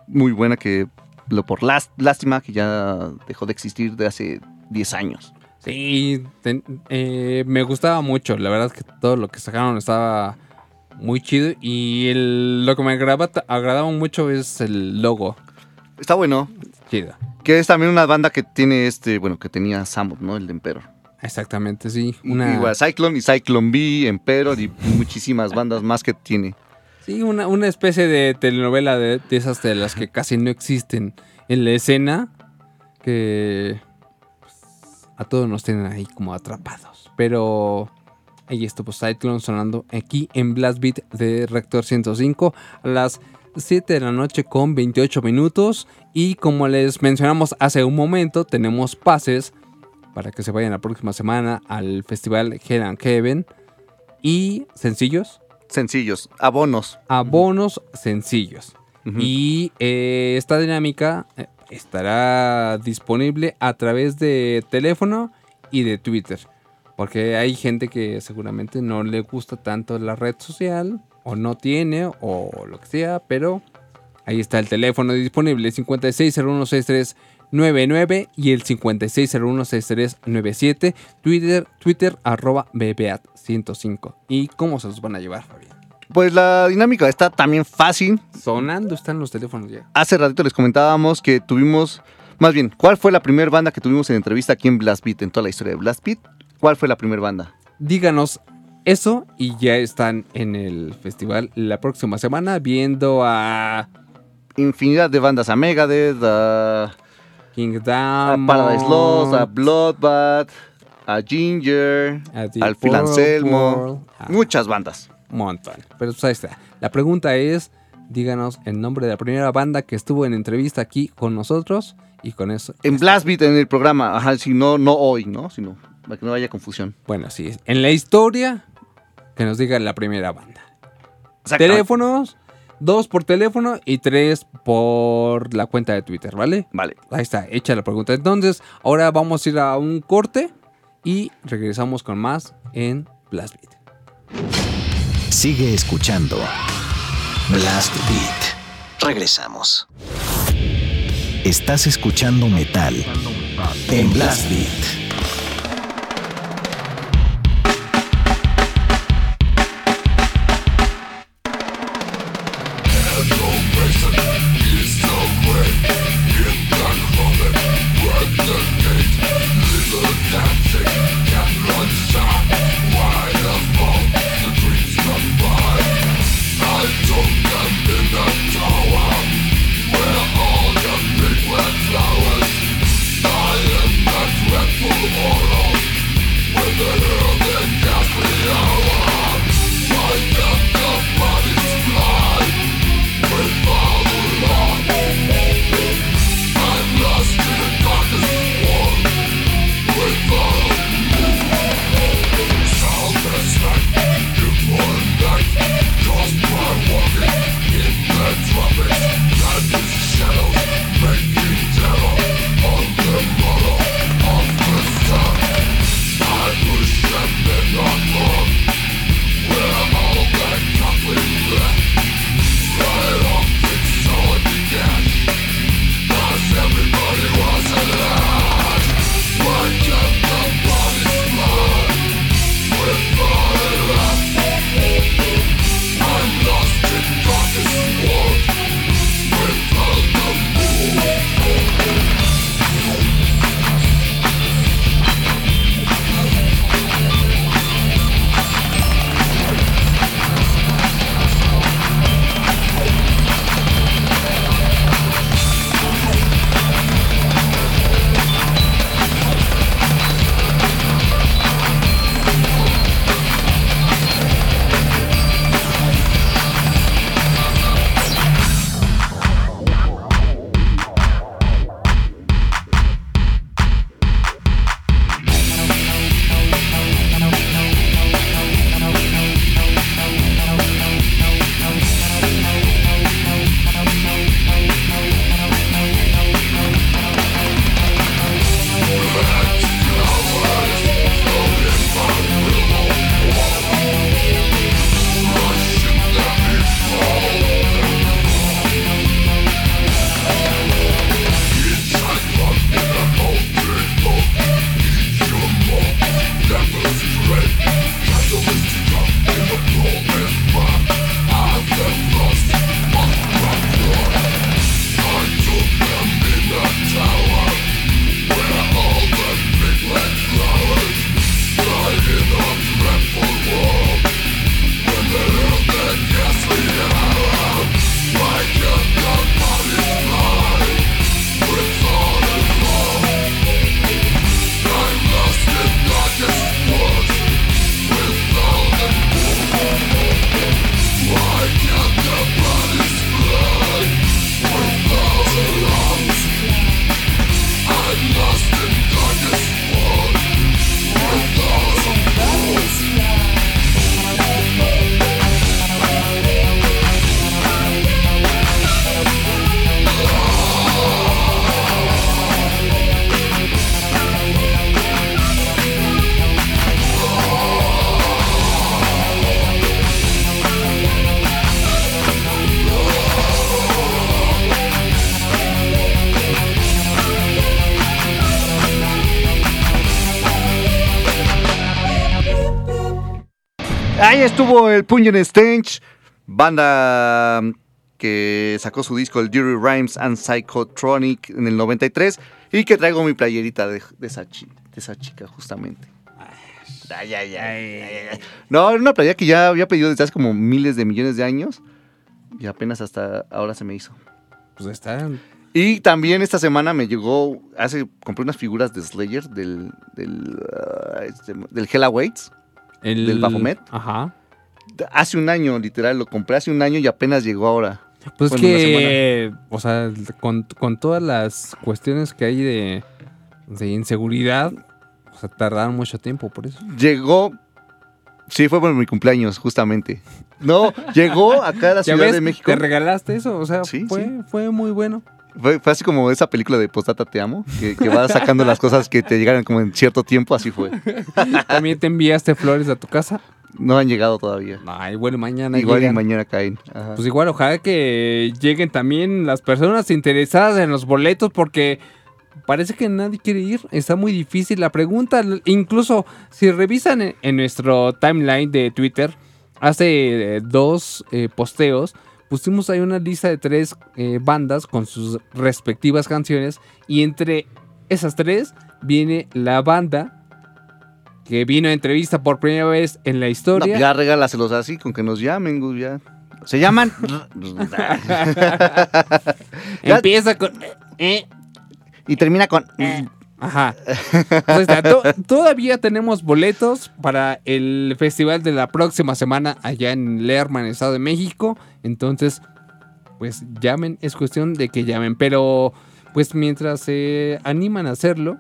muy buena que lo por lás- lástima que ya dejó de existir de hace 10 años. Sí, ten- eh, me gustaba mucho. La verdad es que todo lo que sacaron estaba muy chido. Y el- lo que me agrada- agradaba mucho es el logo. Está bueno. Chido. Que es también una banda que tiene este, bueno, que tenía Samut, ¿no? El de Emperor. Exactamente, sí. Una, Igual Cyclone y Cyclone B, Emperor y muchísimas bandas más que tiene. sí, una, una especie de telenovela de, de esas de las que casi no existen en la escena. Que pues, a todos nos tienen ahí como atrapados. Pero ahí estuvo Cyclone sonando aquí en Blast Beat de Rector 105 a las 7 de la noche con 28 minutos. Y como les mencionamos hace un momento, tenemos pases para que se vayan la próxima semana al festival Hell and Heaven. Y sencillos, Sencillos, abonos. abonos sencillos. Y eh, esta dinámica eh, estará disponible a través de teléfono y de Twitter. Porque hay gente que seguramente no le gusta tanto la red social, o no tiene, o lo que sea, pero ahí está el teléfono disponible: 56016399 y el 56016397. Twitter, Twitter arroba BBAT105. ¿Y cómo se los van a llevar, Fabián? Pues la dinámica está también fácil. Sonando están los teléfonos ya. Hace ratito les comentábamos que tuvimos, más bien, ¿cuál fue la primera banda que tuvimos en entrevista aquí en Blast Beat, en toda la historia de Blast Beat? ¿Cuál fue la primera banda? Díganos eso y ya están en el festival la próxima semana viendo a Infinidad de bandas, a Megadeth, a, King a Paradise Lost, a Bloodbath, a Ginger, a al a muchas bandas. un montón. Pero pues ahí está. La pregunta es, díganos el nombre de la primera banda que estuvo en entrevista aquí con nosotros y con eso. En Blast Beat, en el programa, ajá, si no, no hoy, ¿no? Sino para que no haya confusión. Bueno, sí, en la historia que nos diga la primera banda. Teléfonos, dos por teléfono y tres por la cuenta de Twitter, ¿vale? Vale. Ahí está, hecha la pregunta. Entonces, ahora vamos a ir a un corte y regresamos con más en Blast Beat. Sigue escuchando Blast Beat. Regresamos. Estás escuchando metal en Blast Beat. Estuvo el Pungent Stench, banda que sacó su disco el Dirty Rhymes and Psychotronic en el 93 y que traigo mi playerita de, de esa, chi- de esa chica justamente. Ay, ay, ay. No, era una playera que ya había pedido desde hace como miles de millones de años y apenas hasta ahora se me hizo. Pues está. Y también esta semana me llegó, hace, compré unas figuras de Slayer del, del, ah, este, del Hell Awaits, El, del Baphomet. Ajá. Hace un año, literal, lo compré hace un año y apenas llegó ahora. Pues Bueno, que, o sea, con, con todas las cuestiones que hay de, de inseguridad, o sea, tardaron mucho tiempo por eso. Llegó, sí, fue por mi cumpleaños, justamente. No, llegó acá a la ¿Ya Ciudad ves? de México. ¿Te regalaste eso? O sea, Sí, fue, sí. fue muy bueno. Fue, fue así como esa película de Postdata Te Amo, que, que va sacando las cosas que te llegaron como en cierto tiempo, así fue. También te enviaste flores a tu casa. No han llegado todavía. Ay, bueno, mañana Igual y mañana caen. Ajá. Pues igual, ojalá que lleguen también las personas interesadas en los boletos porque parece que nadie quiere ir. Está muy difícil la pregunta. Incluso si revisan en, en nuestro timeline de Twitter, hace eh, dos eh, posteos, pusimos ahí una lista de tres eh, bandas con sus respectivas canciones y entre esas tres viene la banda que vino a entrevista por primera vez en la No, historia. ya regálaselos así, con que nos llamen, Gus, ya. Se llaman. Empieza con... eh, y termina con. Ajá. Pues, ya, to- todavía tenemos boletos para el festival de la próxima semana allá en Lerma, en el Estado de México. Entonces, pues llamen, es cuestión de que llamen. Pero, pues mientras se animan a hacerlo,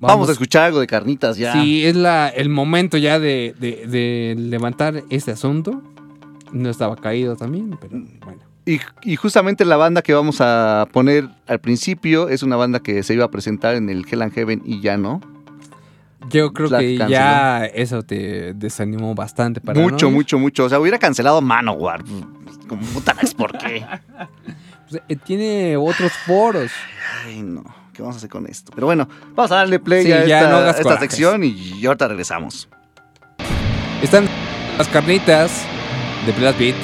Vamos, a escuchar algo de carnitas ya. Sí, es la, el momento ya de, de- de levantar este asunto. No estaba caído también, pero bueno. Y, y justamente la banda que vamos a poner al principio es una banda que se iba a presentar en el Hell and Heaven y ya no. Yo creo que canceló. ya eso te desanimó bastante para mucho, no mucho, mucho. O sea, hubiera cancelado Manowar. Como puta ¿por qué? Pues, eh, tiene otros foros. Ay, no. ¿Qué vamos a hacer con esto? Pero bueno, vamos a darle play Sí, a ya esta, no hagas esta corajes. sección y ahorita regresamos. Están las carnitas de Blast Beat.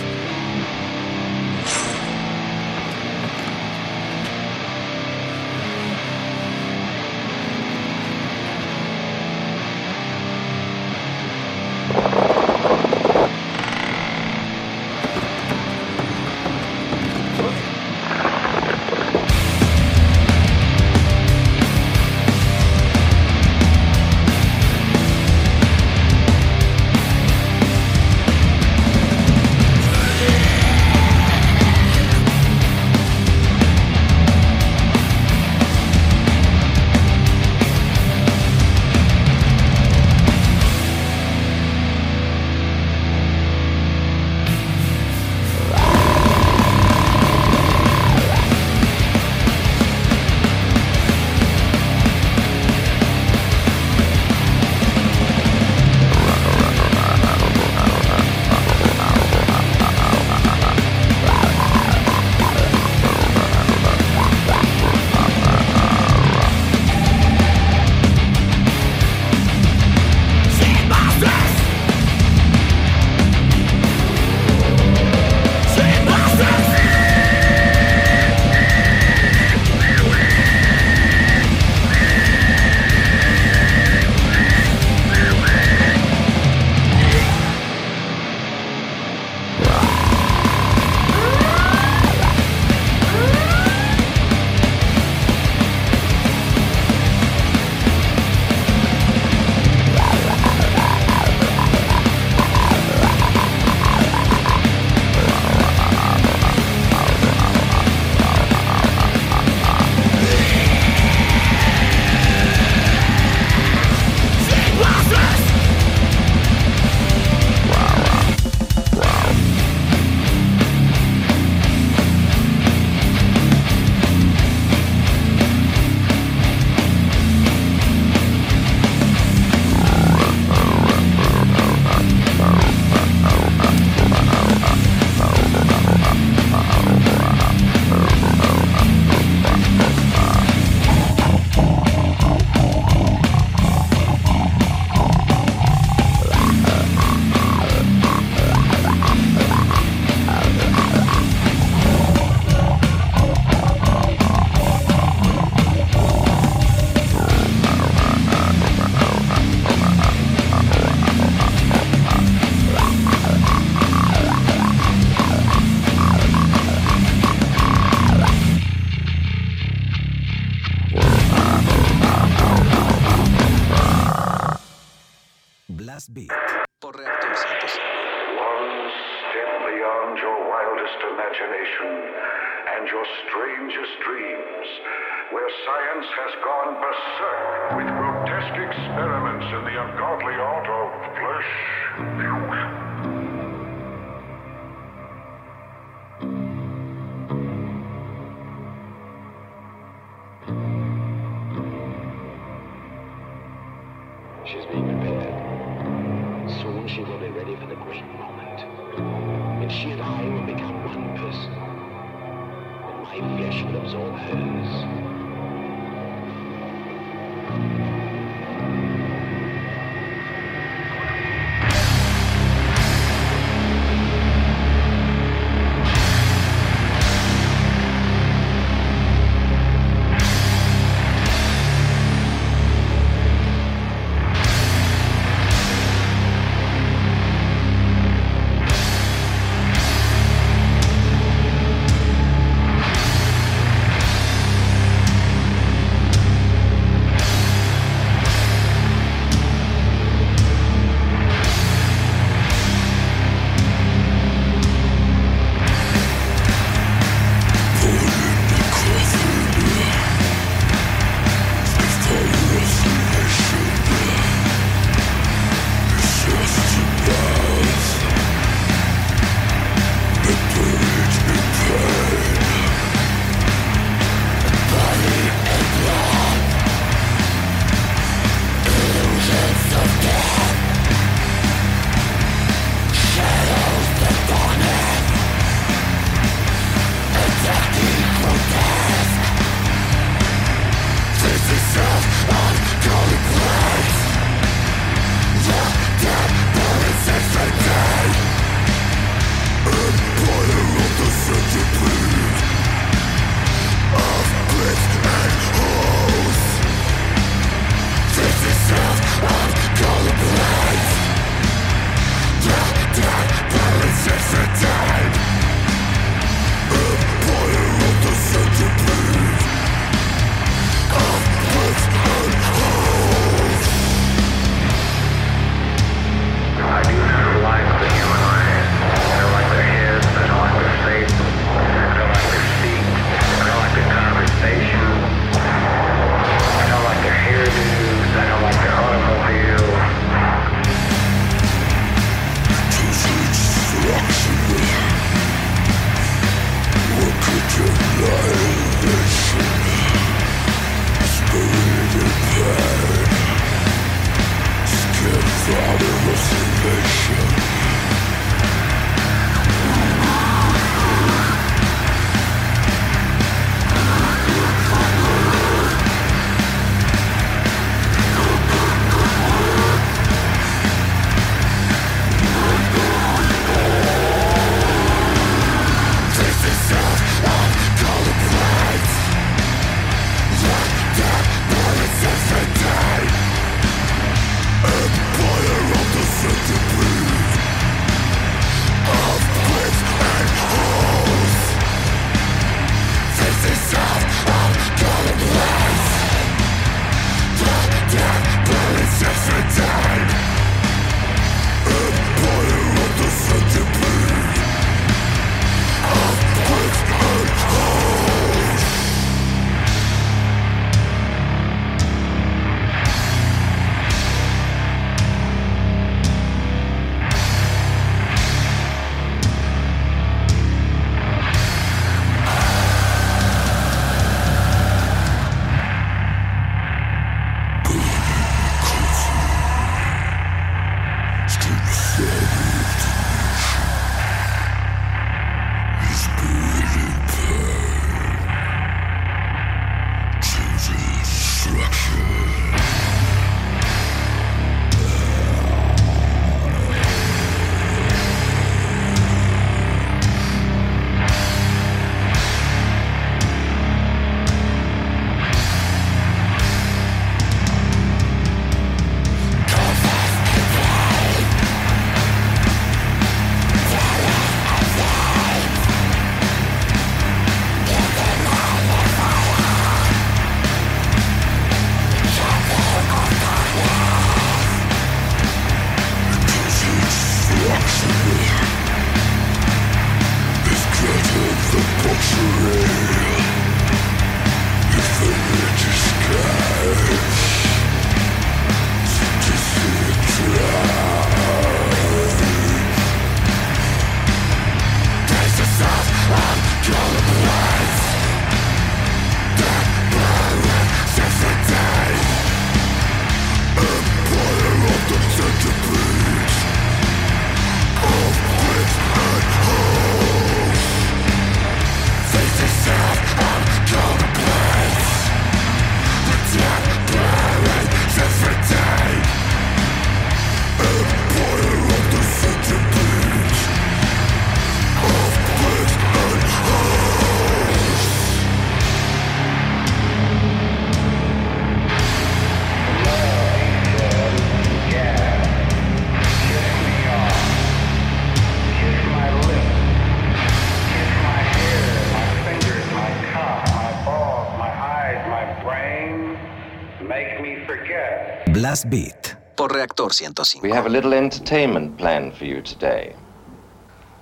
Blast Beat por Reactor 105. We have a little entertainment planned for you today.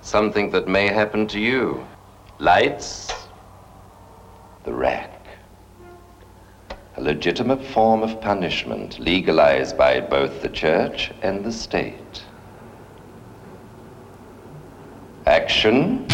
Something that may happen to you. Lights, the rack. A legitimate form of punishment legalized by both the church and the state. Action.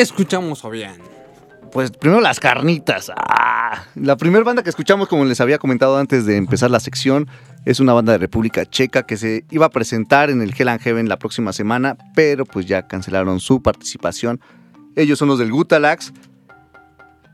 ¿Qué escuchamos, Fabián? Pues primero las carnitas. Ah, La primera banda que escuchamos, como les había comentado antes de empezar la sección, es una banda de República Checa que se iba a presentar en el Hell and Heaven la próxima semana, pero pues ya cancelaron su participación. Ellos son los del Gutalax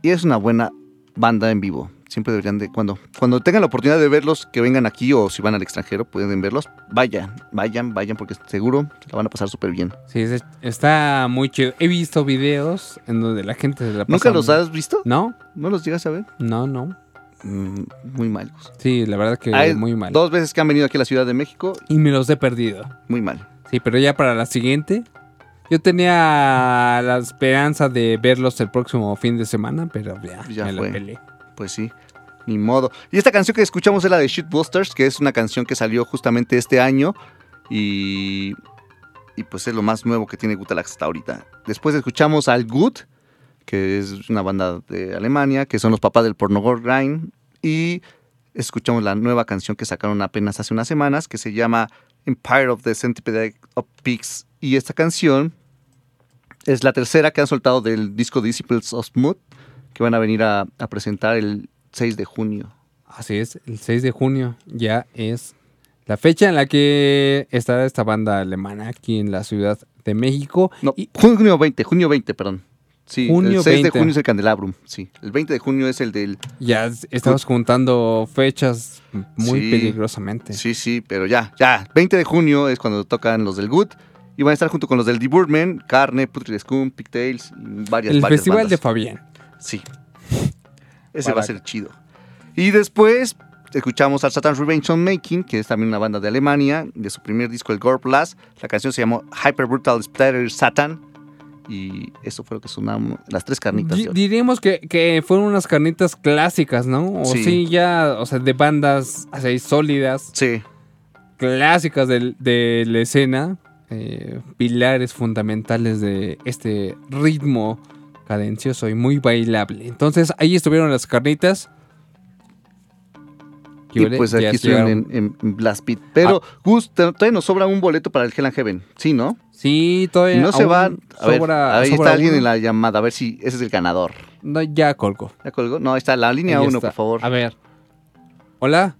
y es una buena banda en vivo. Siempre deberían de, cuando, cuando tengan la oportunidad de verlos, que vengan aquí o si van al extranjero, pueden verlos. Vayan, vayan, vayan, porque seguro se la van a pasar súper bien. Sí, es- está muy chido. He visto videos en donde la gente se la pasa ¿Nunca los has visto? ¿No? ¿No los llegas a ver? No, no. Mm, muy malos. Sí, la verdad que Hay muy mal. Dos veces que han venido aquí a la Ciudad de México, Y me los he perdido. muy mal. Sí, pero ya para la siguiente. Yo tenía la esperanza de verlos el próximo fin de semana, pero ya, Ya me la fue. Pues sí, ni modo. Y esta canción que escuchamos es la de Shitbusters, que es una canción que salió justamente este año y, y pues es lo más nuevo que tiene Gutalax hasta ahorita. Después escuchamos al Gut, que es una banda de Alemania, que son los papás del Pornogor Grind, y escuchamos la nueva canción que sacaron apenas hace unas semanas, que se llama Empire of the Centipede of Pigs. Y esta canción es la tercera que han soltado del disco Disciples of Mood, que van a venir a, a presentar el 6 de junio. Así es, el 6 de junio ya es la fecha en la que estará esta banda alemana aquí en la Ciudad de México. No, junio 20, junio 20, perdón. Sí, Junio el 6 20. de junio es el Candelabrum, sí. El 20 de junio es el del... Ya estamos juntando fechas muy Sí. peligrosamente. Sí, sí, pero ya, ya. 20 de junio es cuando tocan los del Good Y van a estar junto con los del The Birdman, Carne, Putrid Scum, Pigtails, y varias, El varias festival de. Fabián. Sí. Ese Para- va a ser chido. Y después escuchamos al Satan's Revenge on Making, que es también una banda de Alemania, de su primer disco, el Gore Blast. La canción se llamó Hyper Brutal Splatter Satan. Y eso fue lo que sonamos, las tres carnitas. De hoy. diríamos que, que fueron unas carnitas clásicas, ¿no? O sí, Sí. ya, o sea, de bandas así sólidas. Sí. Clásicas del- de, la escena. eh, pilares fundamentales de este ritmo cadencioso y muy bailable. Entonces, ahí estuvieron las carnitas. ¿Qué Y huele? pues aquí estuvieron en, en Blast Beat. Pero, Ah. Gus, todavía nos sobra un boleto para el Hell and Heaven. Sí, ¿no? Sí, todavía. no se van. A ver, sobra- ahí sobra está alguien uno. en la llamada. A ver si ese es el ganador. No, ya colgó. ¿Ya colgó? No, ahí está la línea Ahí 1, está. por favor. A ver. Hola.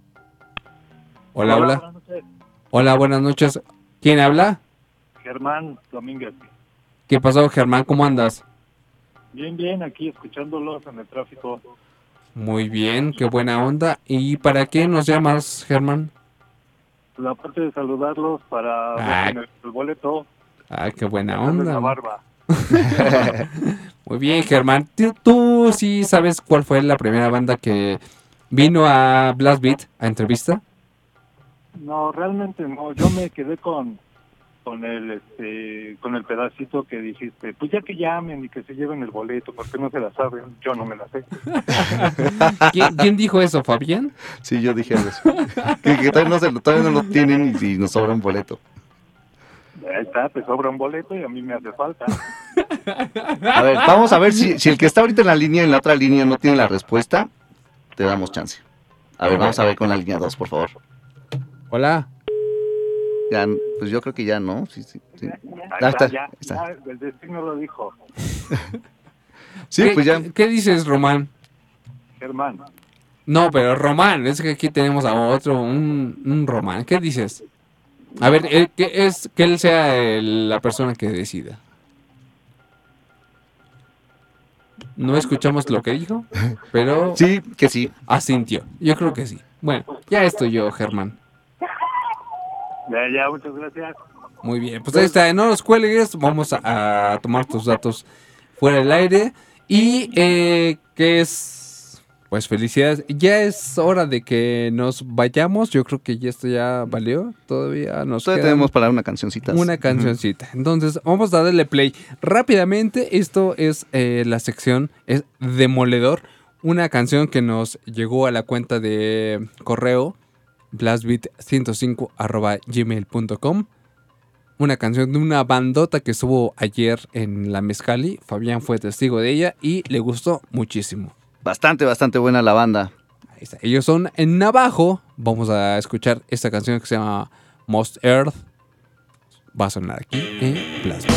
Hola, hola. buenas noches. Hola, buenas noches. ¿Quién habla? Germán Domínguez. ¿Qué pasó, Germán? ¿Cómo andas? Bien, bien, aquí escuchándolos en el tráfico. Muy bien, qué buena onda. ¿Y para qué nos llamas, Germán? Pues aparte de saludarlos para Ah. el, el boleto, Ah, qué buena hacerles la onda. barba. Muy bien, Germán. ¿Tú, tú sí sabes cuál fue la primera banda que vino a Blast Beat a entrevista? No, realmente no. Yo me quedé con con el este con el pedacito que dijiste. Pues ya que llamen y que se lleven el boleto, porque no se la saben. Yo no me la sé. ¿Quién, quién dijo eso, Fabián? Sí, yo dije eso. que, que todavía, no se lo, todavía no lo tienen y, y nos sobra un boleto. Ahí está, te sobra un boleto y a mí me hace falta. A ver, vamos a ver si, si el que está ahorita en la línea, en la otra línea, no tiene la respuesta. Te damos chance. A ver, vamos a ver con la línea 2, por favor. Hola. Ya, pues yo creo que ya no. Sí, sí, sí. Ahí Ah, está, ya, está. ya, el destino lo dijo. Sí, ¿Qué, pues ya. ¿qué, qué dices, Román? Germán, No, pero Román, es que aquí tenemos a otro, un, un Román. ¿Qué dices? A ver, eh, que, es, que él sea el- la persona que decida. No escuchamos lo que dijo, pero... Sí, que sí. Asintió. Yo creo que sí. Bueno, ya estoy yo, Germán. Ya, ya, muchas gracias. Muy bien, pues ahí está, no los cuelgues, vamos a, a tomar tus datos fuera del aire. Y eh, que es, pues felicidades, ya es hora de que nos vayamos, yo creo que ya esto ya valió, todavía nos Todavía quedan tenemos para una cancioncita. una cancioncita. Entonces, vamos a darle play rápidamente. Esto es eh, la sección, es Demoledor, una canción que nos llegó a la cuenta de correo blastbeat105 gmail.com. Una canción de una bandota que estuvo ayer en la Mezcali. Fabián fue testigo de ella y le gustó muchísimo. Bastante, bastante buena la banda. Ahí está. Ellos son en Navajo. Vamos a escuchar esta canción que se llama Most Earth. Va a sonar aquí en Plasma.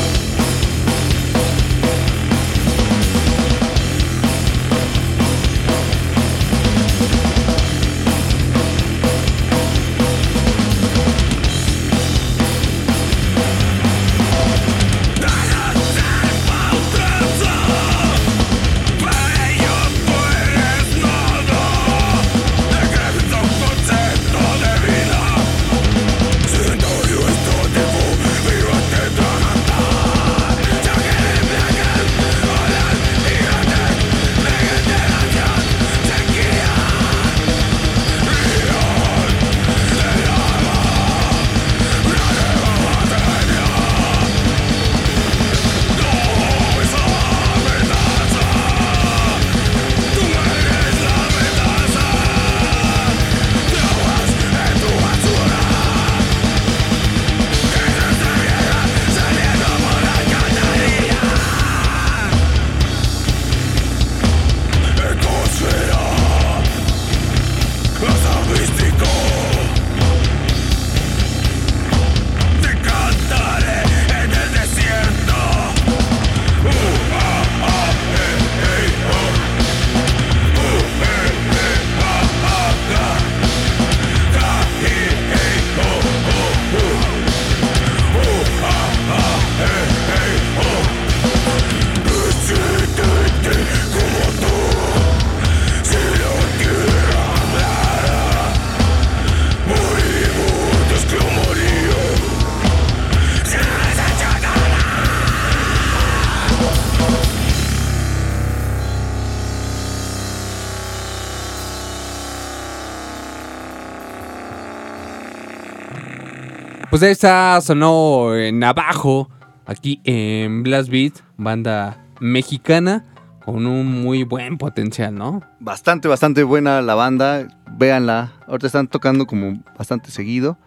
Pues está, sonó en abajo, aquí en Blast Beat, banda mexicana con un muy buen potencial, ¿no? Bastante, bastante buena la banda. Véanla. Ahorita están tocando como bastante seguido.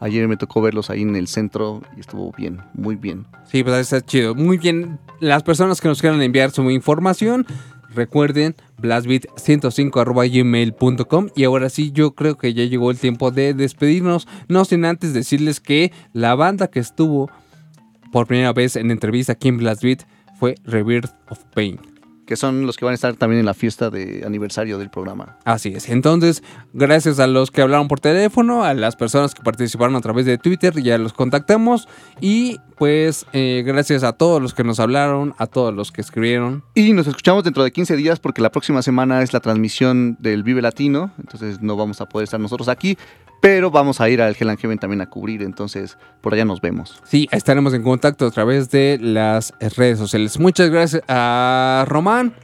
Ayer me tocó verlos ahí en el centro y estuvo bien, muy bien. Sí, pues está chido. Muy bien. Las personas que nos quieran enviar su información, recuerden blastbeat105.gmail.com y ahora sí, yo creo que ya llegó el tiempo de despedirnos, no sin antes decirles que la banda que estuvo por primera vez en entrevista aquí en Blastbeat fue Rebirth of Pain. Que son los que van a estar también en la fiesta de aniversario del programa. Así es. Entonces, gracias a los que hablaron por teléfono, a las personas que participaron a través de Twitter, ya los contactamos. Y pues, eh, gracias a todos los que nos hablaron, a todos los que escribieron. Y nos escuchamos dentro de 15 días porque la próxima semana es la transmisión del Vive Latino. Entonces no vamos a poder estar nosotros aquí. Pero vamos a ir al Hell and Heaven también a cubrir. Entonces por allá nos vemos. Sí, estaremos en contacto a través de las redes sociales. Muchas gracias a Román,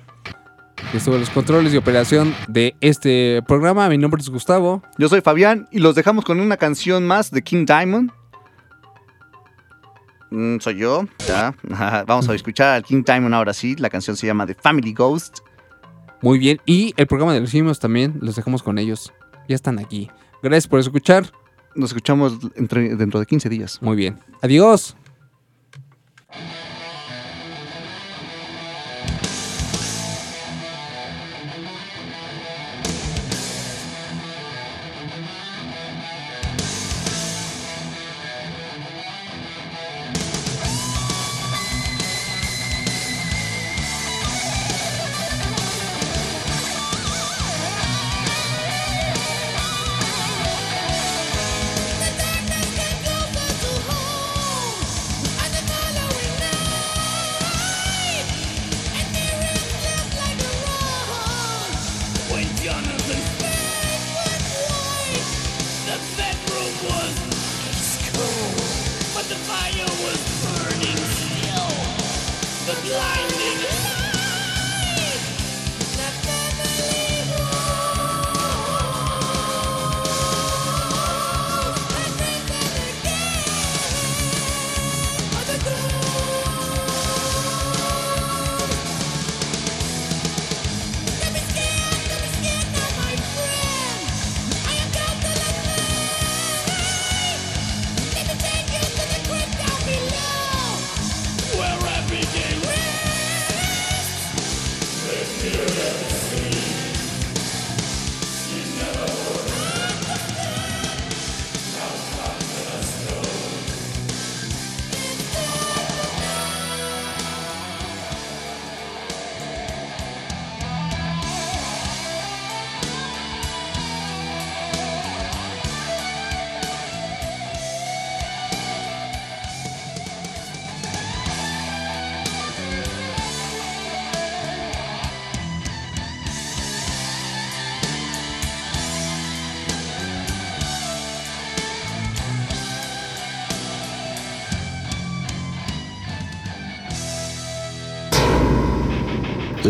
que estuvo en los controles y operación de este programa. Mi nombre es Gustavo. Yo soy Fabián y los dejamos con una canción más de King Diamond. Mm, soy yo. Ya. Vamos a escuchar al King Diamond ahora sí. La canción se llama The Family Ghost. Muy bien. Y el programa de los simios también los dejamos con ellos. Ya están aquí. Gracias por escuchar. Nos escuchamos entre- dentro de 15 días. Muy bien. Adiós.